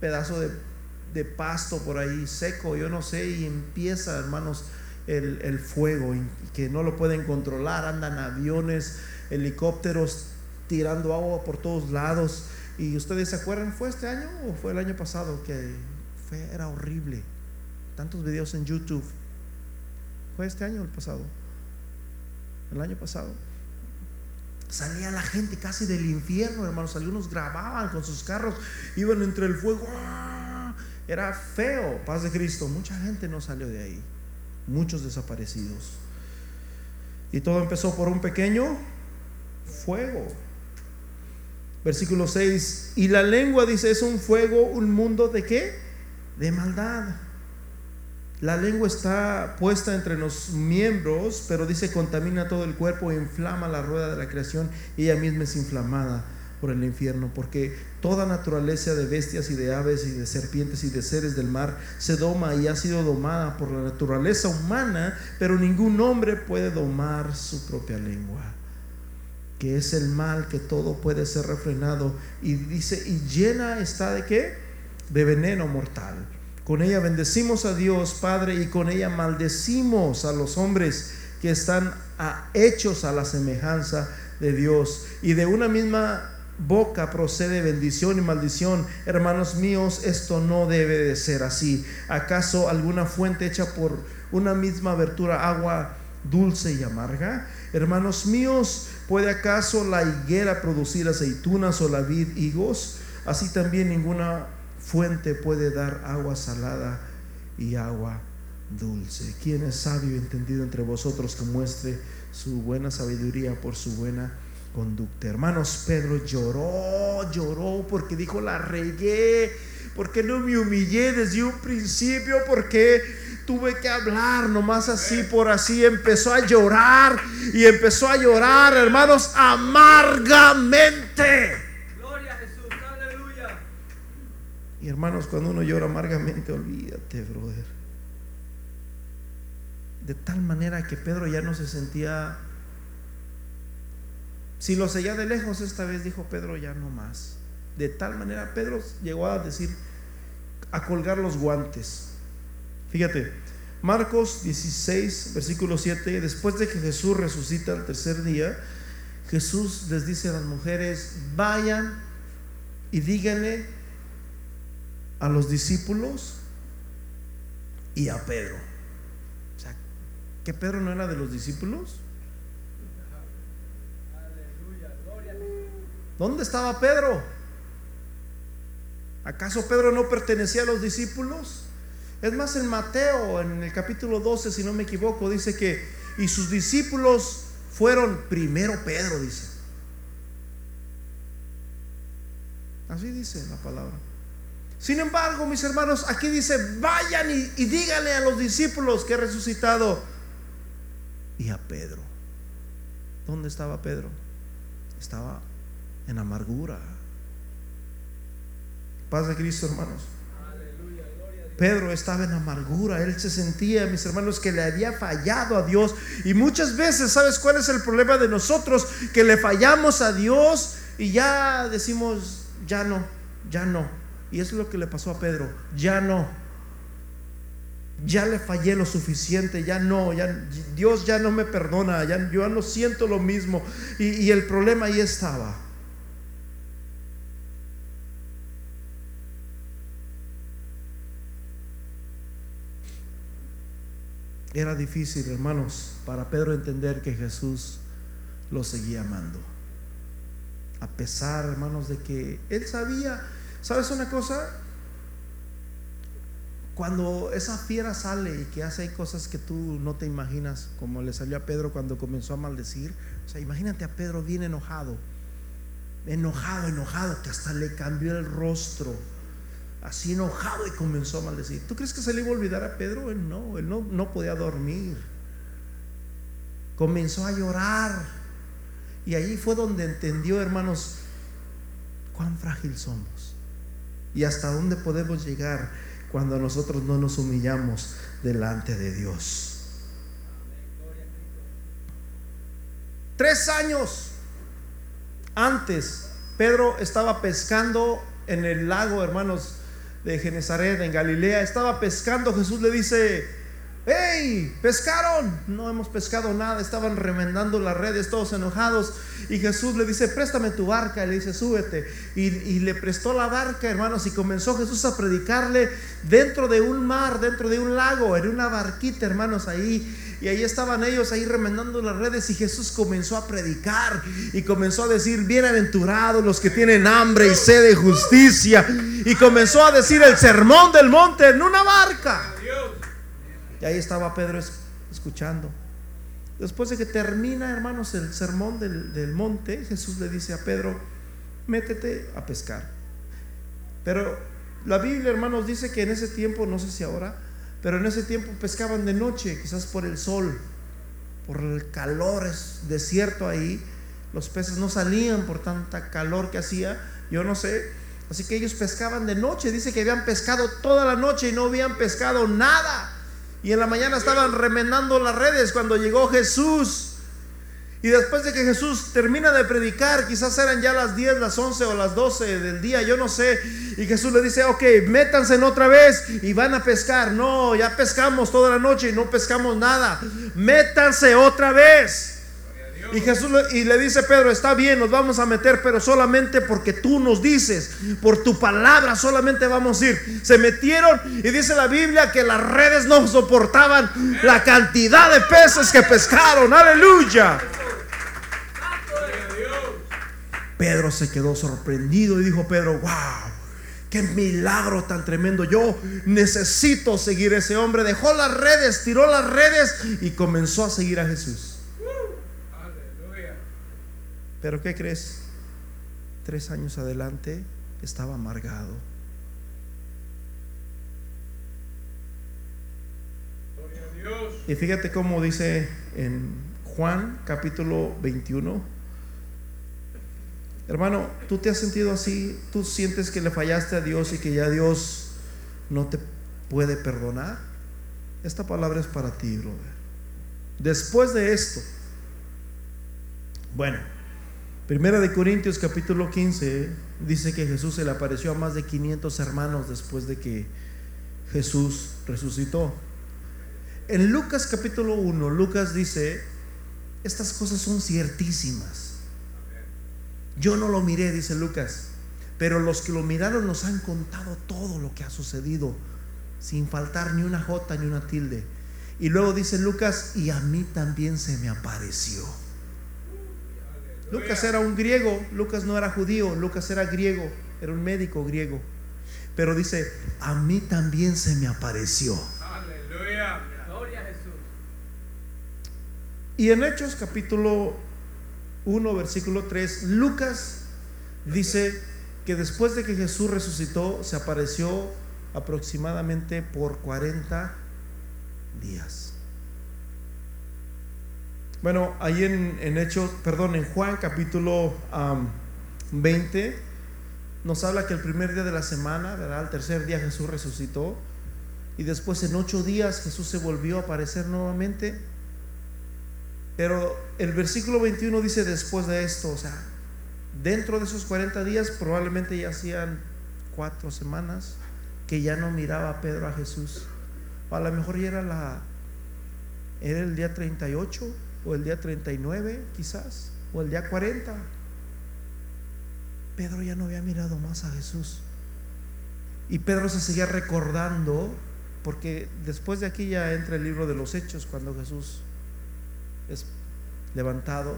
pedazo de, pasto por ahí seco, yo no sé, y empieza, hermanos, el, el fuego y que no lo pueden controlar, andan aviones, helicópteros tirando agua por todos lados. Y ustedes se acuerdan, ¿fue este año o fue el año pasado que fue, era horrible? Tantos videos en YouTube ¿Fue este año o el pasado? El año pasado. Salía la gente casi del infierno, hermanos. Algunos grababan con sus carros, iban entre el fuego. ¡Ah! Era feo, paz de Cristo. Mucha gente no salió de ahí. Muchos desaparecidos. Y todo empezó por un pequeño fuego. Versículo 6. Y la lengua dice, es un fuego, un mundo de qué? De maldad. La lengua está puesta entre los miembros, pero dice contamina todo el cuerpo inflama la rueda de la creación y ella misma es inflamada por el infierno, porque toda naturaleza de bestias y de aves y de serpientes y de seres del mar se doma y ha sido domada por la naturaleza humana, pero ningún hombre puede domar su propia lengua, que es el mal que todo puede ser refrenado y dice, y llena está de qué? De veneno mortal. Con ella bendecimos a Dios Padre y con ella maldecimos a los hombres que están hechos a la semejanza de Dios. Y de una misma boca procede bendición y maldición. Hermanos míos, esto no debe de ser así. ¿Acaso alguna fuente hecha por una misma abertura agua dulce y amarga? Hermanos míos, ¿puede acaso la higuera producir aceitunas o la vid higos? Así también ninguna fuente puede dar agua salada y agua dulce. ¿Quién es sabio y entendido entre vosotros que muestre su buena sabiduría por su buena conducta? Hermanos, Pedro lloró, lloró porque dijo, la regué, porque no me humillé desde un principio, porque tuve que hablar nomás así por así. Empezó a llorar y empezó a llorar, hermanos, amargamente. Y hermanos, cuando uno llora amargamente, olvídate, brother. De tal manera que Pedro ya no se sentía... Si lo seguía de lejos, esta vez dijo Pedro, ya no más. De tal manera, Pedro llegó a decir, a colgar los guantes. Fíjate, Marcos 16, versículo 7, después de que Jesús resucita el tercer día, Jesús les dice a las mujeres, vayan y díganle a los discípulos y a Pedro. O sea, ¿que Pedro no era de los discípulos? ¿Dónde estaba Pedro? ¿Acaso Pedro no pertenecía a los discípulos? Es más, en Mateo, en el capítulo 12, si no me equivoco, dice que, y sus discípulos fueron primero Pedro, dice. Así dice la palabra. Sin embargo, mis hermanos, aquí dice, vayan y, díganle a los discípulos que he resucitado. Y a Pedro. ¿Dónde estaba Pedro? Estaba en amargura. Paz de Cristo, hermanos. Pedro estaba en amargura, él se sentía, mis hermanos, que le había fallado a Dios. Y muchas veces, ¿sabes cuál es el problema de nosotros? Que le fallamos a Dios y ya decimos, ya no, ya no. Y eso es lo que le pasó a Pedro, ya no. Ya le fallé lo suficiente, ya no, ya, Dios ya no me perdona, ya, yo no siento lo mismo. Y, y el problema ahí estaba. Era difícil, hermanos, para Pedro entender que Jesús lo seguía amando. A pesar, hermanos, de que él sabía, ¿sabes una cosa? Cuando esa fiera sale y que hace cosas que tú no te imaginas, como le salió a Pedro cuando comenzó a maldecir, o sea, imagínate a Pedro bien enojado, enojado, enojado, que hasta le cambió el rostro así enojado y comenzó a maldecir. ¿Tú crees que se le iba a olvidar a Pedro? Él no, él no, no podía dormir. Comenzó a llorar. Y ahí fue donde entendió, hermanos, cuán frágil somos. Y hasta dónde podemos llegar cuando nosotros no nos humillamos delante de Dios. Tres años antes, Pedro estaba pescando en el lago, hermanos, de Genezaret, en Galilea, estaba pescando. Jesús le dice, hey, pescaron. No hemos pescado nada, estaban remendando las redes, todos enojados. Y Jesús le dice, préstame tu barca. Y le dice, súbete. Y, y, le prestó la barca, hermanos. Y comenzó Jesús a predicarle dentro de un mar, dentro de un lago, en una barquita, hermanos, ahí. Y ahí estaban ellos ahí remendando las redes y Jesús comenzó a predicar y comenzó a decir, bienaventurados los que tienen hambre y sed de justicia. Y comenzó a decir el sermón del monte en una barca. Y ahí estaba Pedro escuchando. Después de que termina, hermanos, el sermón del, monte, Jesús le dice a Pedro, métete a pescar. Pero la Biblia, hermanos, dice que en ese tiempo, no sé si ahora, pero en ese tiempo pescaban de noche, quizás por el sol, por el calor, es desierto ahí. Los peces no salían por tanta calor que hacía, yo no sé. Así que ellos pescaban de noche. Dice que habían pescado toda la noche y no habían pescado nada. Y en la mañana estaban remendando las redes cuando llegó Jesús. Y después de que Jesús termina de predicar, quizás eran ya las 10, las 11 o las 12 del día, yo no sé. Y Jesús le dice, ok, métanse en otra vez y van a pescar. No, ya pescamos toda la noche y no pescamos nada. Métanse otra vez. Y Jesús y le dice Pedro, está bien, nos vamos a meter, pero solamente porque tú nos dices, por tu palabra solamente vamos a ir. Se metieron y dice la Biblia que las redes no soportaban la cantidad de peces que pescaron. Aleluya. Pedro se quedó sorprendido y dijo Pedro, wow, qué milagro tan tremendo. Yo necesito seguir a ese hombre. Dejó las redes, tiró las redes y comenzó a seguir a Jesús. Pero ¿qué crees? Tres años adelante estaba amargado. Y fíjate cómo dice en Juan capítulo 21. Hermano, ¿tú te has sentido así? ¿Tú sientes que le fallaste a Dios y que ya Dios no te puede perdonar? Esta palabra es para ti, brother. Después de esto, bueno, Primera de Corintios capítulo 15 dice que Jesús se le apareció a más de 500 hermanos después de que Jesús resucitó. En Lucas capítulo 1, Lucas dice, estas cosas son ciertísimas. Yo no lo miré, dice Lucas, pero los que lo miraron nos han contado todo lo que ha sucedido, sin faltar ni una jota ni una tilde. Y luego dice Lucas, y a mí también se me apareció. Lucas era un griego, Lucas no era judío, Lucas era griego, era un médico griego. Pero dice, a mí también se me apareció. Aleluya. Gloria a Jesús. Y en Hechos capítulo 1, versículo 3, Lucas dice que después de que Jesús resucitó, se apareció aproximadamente por 40 días. Bueno, ahí en, en Hechos, perdón, en Juan capítulo 20, nos habla que el primer día de la semana, ¿verdad? El tercer día Jesús resucitó. Y después en ocho días Jesús se volvió a aparecer nuevamente. Pero el versículo 21 dice después de esto, o sea, dentro de esos 40 días probablemente ya hacían cuatro semanas que ya no miraba Pedro a Jesús. a lo mejor ya era la era el día 38 o el día 39 quizás o el día 40. Pedro ya no había mirado más a Jesús. Y Pedro se seguía recordando, porque después de aquí ya entra el libro de los hechos, cuando Jesús es levantado.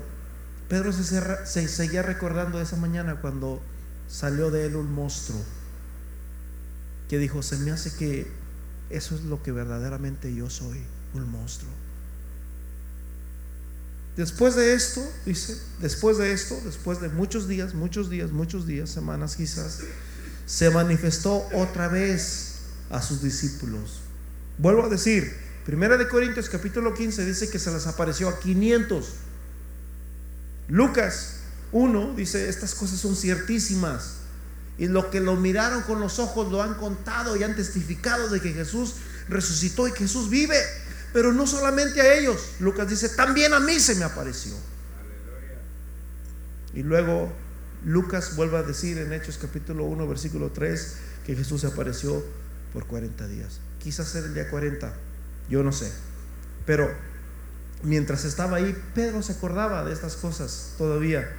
Pedro se, seguía recordando esa mañana cuando salió de él un monstruo, que dijo, se me hace que eso es lo que verdaderamente yo soy, un monstruo. Después de esto, dice, después de esto, después de muchos días, muchos días, muchos días, semanas quizás, se manifestó otra vez a sus discípulos. Vuelvo a decir, Primera de Corintios capítulo 15 dice que se les apareció a 500. Lucas 1 dice, estas cosas son ciertísimas. Y lo que lo miraron con los ojos lo han contado y han testificado de que Jesús resucitó y Jesús vive. Pero no solamente a ellos. Lucas dice, también a mí se me apareció. Y luego Lucas vuelve a decir en Hechos capítulo 1, versículo 3, que Jesús se apareció por 40 días. Quizás era el día 40, yo no sé. Pero mientras estaba ahí, Pedro se acordaba de estas cosas todavía.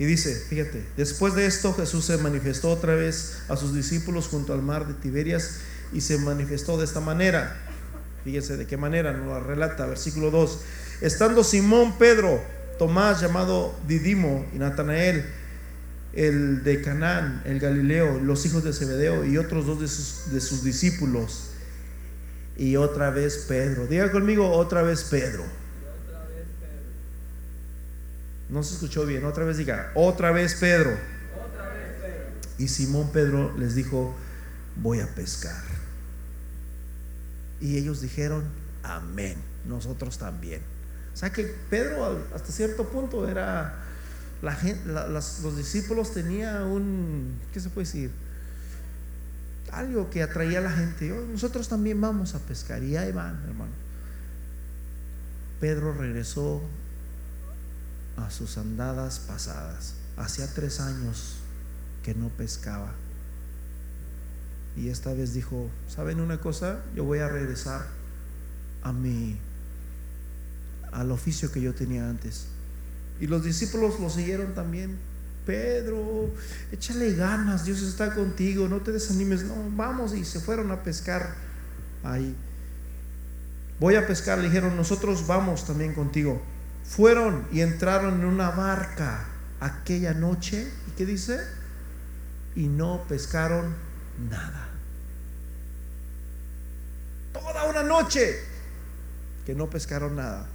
Y dice, fíjate, después de esto Jesús se manifestó otra vez a sus discípulos junto al mar de Tiberias y se manifestó de esta manera. Fíjense de qué manera nos lo relata, versículo 2. Estando Simón, Pedro, Tomás llamado Didimo y Natanael, el de Canaán, el Galileo, los hijos de Zebedeo y otros dos de sus, de sus discípulos. Y otra vez Pedro. Diga conmigo, otra vez Pedro. No se escuchó bien, otra vez diga, otra vez Pedro. Y Simón Pedro les dijo, voy a pescar. Y ellos dijeron, amén, nosotros también. O sea que Pedro hasta cierto punto era, la gente, los discípulos tenía un, ¿qué se puede decir? Algo que atraía a la gente. Oh, nosotros también vamos a pescar. Y ahí van, hermano. Pedro regresó a sus andadas pasadas. Hacía tres años que no pescaba. Y esta vez dijo, ¿saben una cosa? Yo voy a regresar a mi al oficio que yo tenía antes. Y los discípulos lo siguieron también. Pedro, échale ganas, Dios está contigo, no te desanimes, no, vamos y se fueron a pescar ahí. Voy a pescar, le dijeron, nosotros vamos también contigo. Fueron y entraron en una barca aquella noche, ¿y qué dice? Y no pescaron nada. Toda una noche que no pescaron nada.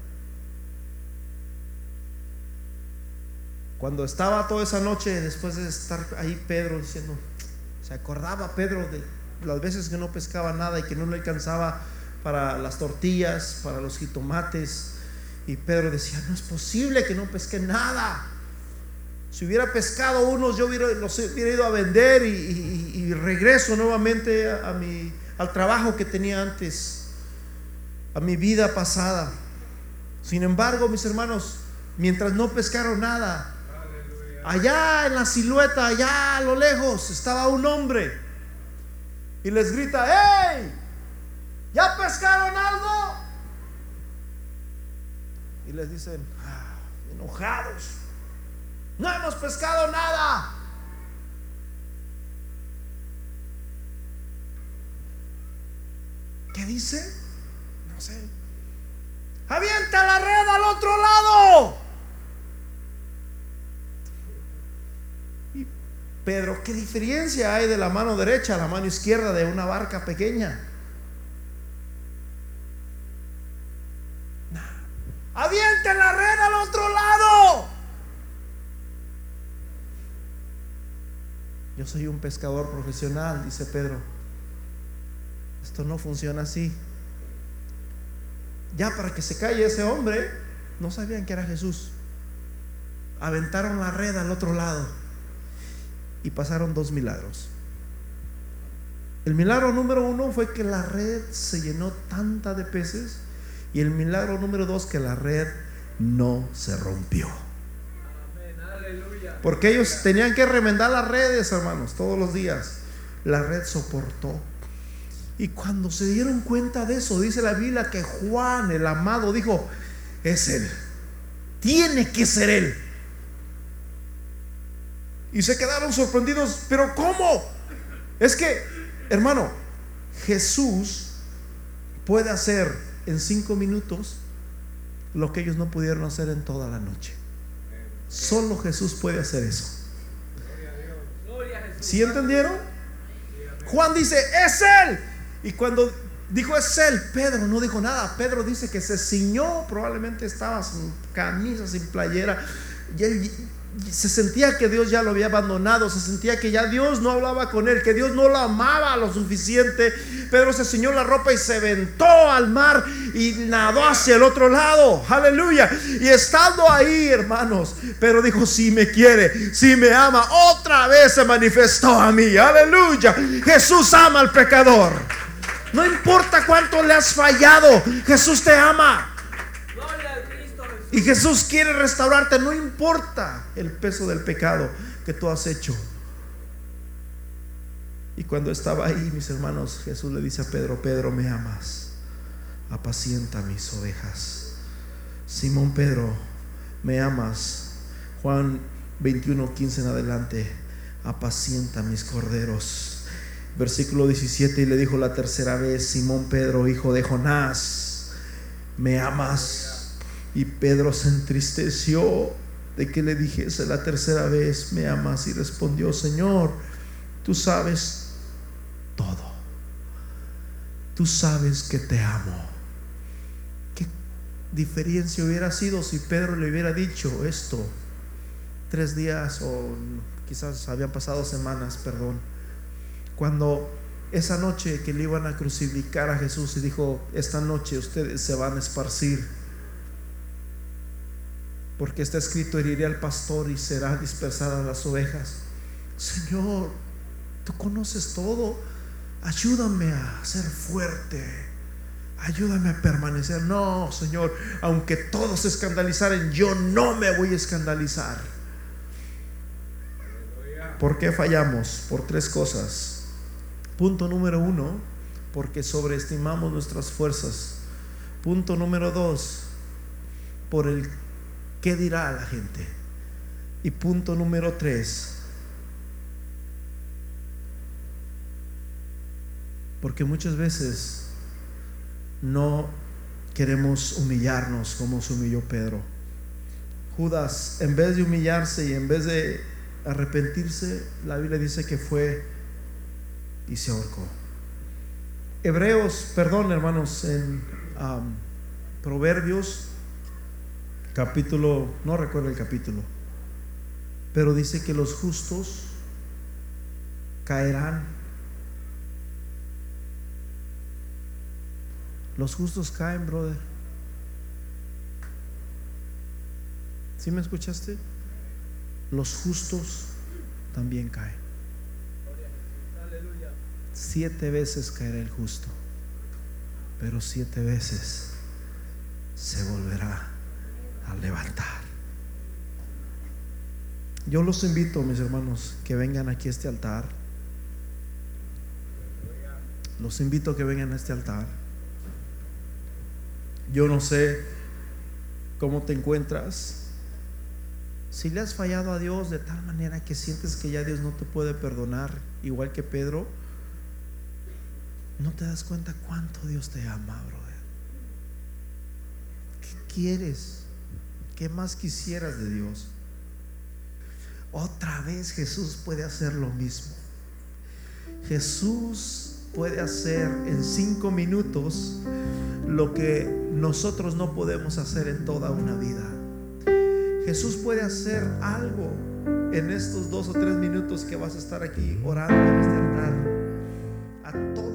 Cuando estaba toda esa noche, después de estar ahí Pedro diciendo, se acordaba Pedro de las veces que no pescaba nada y que no le alcanzaba para las tortillas, para los jitomates. Y Pedro decía, no es posible que no pesque nada. Si hubiera pescado unos, yo hubiera, los hubiera ido a vender y, regreso nuevamente a, mi, al trabajo que tenía antes, a mi vida pasada. Sin embargo, mis hermanos, mientras no pescaron nada, allá en la silueta, allá a lo lejos, estaba un hombre y les grita, ¡Hey! ¿Ya pescaron algo? Y les dicen, ah, enojados, no hemos pescado nada. ¿Qué dice? No sé. Avienta la red al otro lado. Pedro, ¿qué diferencia hay de la mano derecha a la mano izquierda de una barca pequeña? Avienta la red al otro lado. Yo soy un pescador profesional, dice Pedro. Esto no funciona así. Ya para que se calle ese hombre, no sabían que era Jesús. Aventaron la red al otro lado y pasaron dos milagros. El milagro número uno fue que la red se llenó tanta de peces y el milagro número dos que la red no se rompió. Porque ellos tenían que remendar las redes, hermanos, todos los días. La red soportó. Y cuando se dieron cuenta de eso, dice la Biblia que Juan, el amado, dijo, es él. Tiene que ser él. Y se quedaron sorprendidos, pero ¿cómo? Es que, hermano, Jesús puede hacer en cinco minutos lo que ellos no pudieron hacer en toda la noche. Solo Jesús puede hacer eso. ¿Sí entendieron? Juan dice, es Él. Y cuando dijo es Él, Pedro no dijo nada. Pedro dice que se ciñó, probablemente estaba sin camisa, sin playera. Y él se sentía que Dios ya lo había abandonado, se sentía que ya Dios no hablaba con él, que Dios no lo amaba lo suficiente. Pedro se ciñó la ropa y se ventó al mar y nadó hacia el otro lado. Aleluya. Y estando ahí, hermanos, Pedro dijo, si me quiere, si me ama, otra vez se manifestó a mí. Aleluya. Jesús ama al pecador. No importa cuánto le has fallado, Jesús te ama. Y Jesús quiere restaurarte, no importa el peso del pecado que tú has hecho. Y cuando estaba ahí, mis hermanos, Jesús le dice a Pedro, Pedro, me amas, apacienta mis ovejas. Simón Pedro, me amas. Juan 21, 15 en adelante, apacienta mis corderos. Versículo 17, y le dijo la tercera vez, Simón Pedro, hijo de Jonás, me amas. Y Pedro se entristeció de que le dijese la tercera vez, me amas. Y respondió, Señor, tú sabes todo. Tú sabes que te amo. ¿Qué diferencia hubiera sido si Pedro le hubiera dicho esto tres días o quizás habían pasado semanas, perdón? Cuando esa noche que le iban a crucificar a Jesús y dijo, esta noche ustedes se van a esparcir porque está escrito, heriré al pastor y será dispersada las ovejas. Señor, tú conoces todo, ayúdame a ser fuerte, ayúdame a permanecer. No, Señor, aunque todos se escandalizaren, yo no me voy a escandalizar. ¿Por qué fallamos? Por tres cosas. Punto número uno, porque sobreestimamos nuestras fuerzas. Punto número dos, por el ¿Qué dirá la gente? Y punto número tres. Porque muchas veces no queremos humillarnos como se humilló Pedro. Judas, en vez de humillarse y en vez de arrepentirse, la Biblia dice que fue y se ahorcó. Hebreos, perdón hermanos, en Proverbios capítulo, no recuerdo el capítulo, pero dice que los justos caerán. Los justos caen, brother. ¿Sí me escuchaste? Los justos también caen. Siete veces caerá el justo, pero siete veces se volverá a levantar. Yo los invito, mis hermanos, que vengan aquí a este altar. Los invito a que vengan a este altar. Yo no sé cómo te encuentras. Si le has fallado a Dios de tal manera que sientes que ya Dios no te puede perdonar, igual que Pedro, no te das cuenta cuánto Dios te ama, brother. ¿Qué quieres? ¿Qué más quisieras de Dios? Otra vez Jesús puede hacer lo mismo. Jesús puede hacer en cinco minutos lo que nosotros no podemos hacer en toda una vida. Jesús puede hacer algo en estos dos o tres minutos que vas a estar aquí orando en. A todo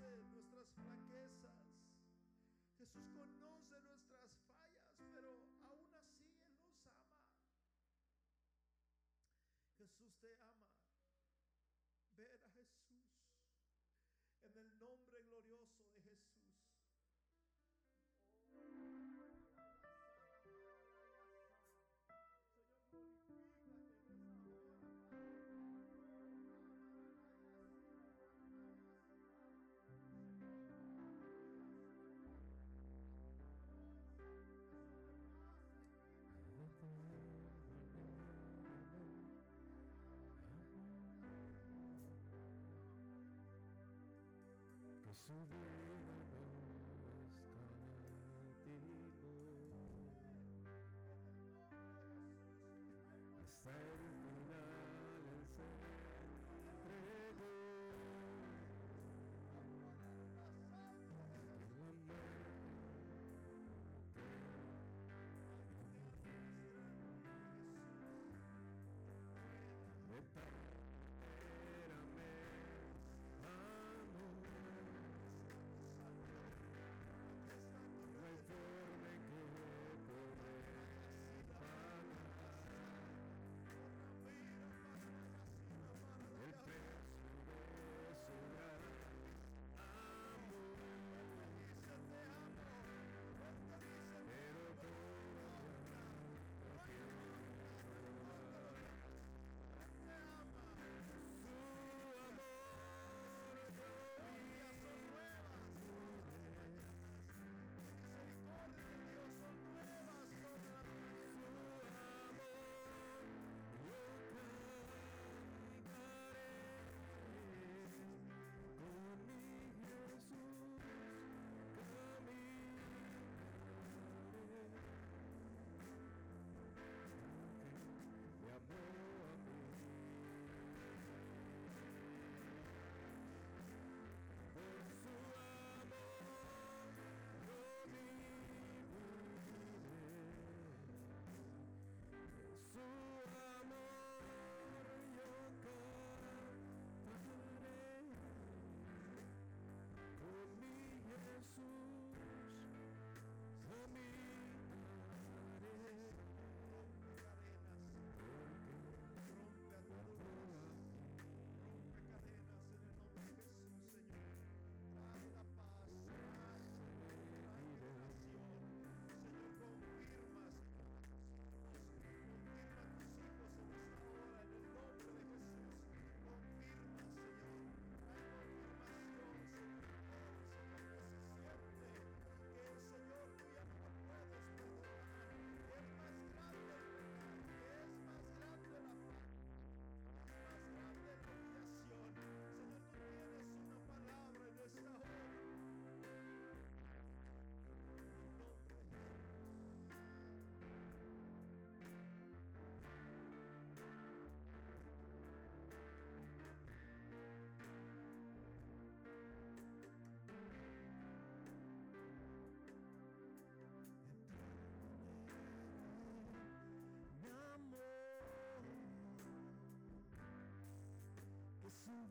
nuestras flaquezas. Jesús conoce nuestras fallas, pero aún así Él nos ama. Jesús te ama. Ver a Jesús en el nombre glorioso. today.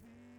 Bye.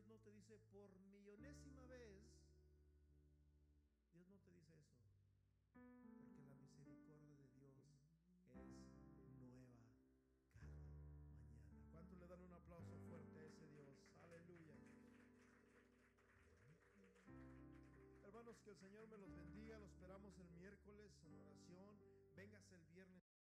Dios no te dice por millonésima vez, Dios no te dice eso, porque la misericordia de Dios es nueva cada mañana. ¿Cuánto le dan un aplauso fuerte a ese Dios? Aleluya. Hermanos, que el Señor me los bendiga. Lo esperamos el miércoles en oración. Vengas el viernes.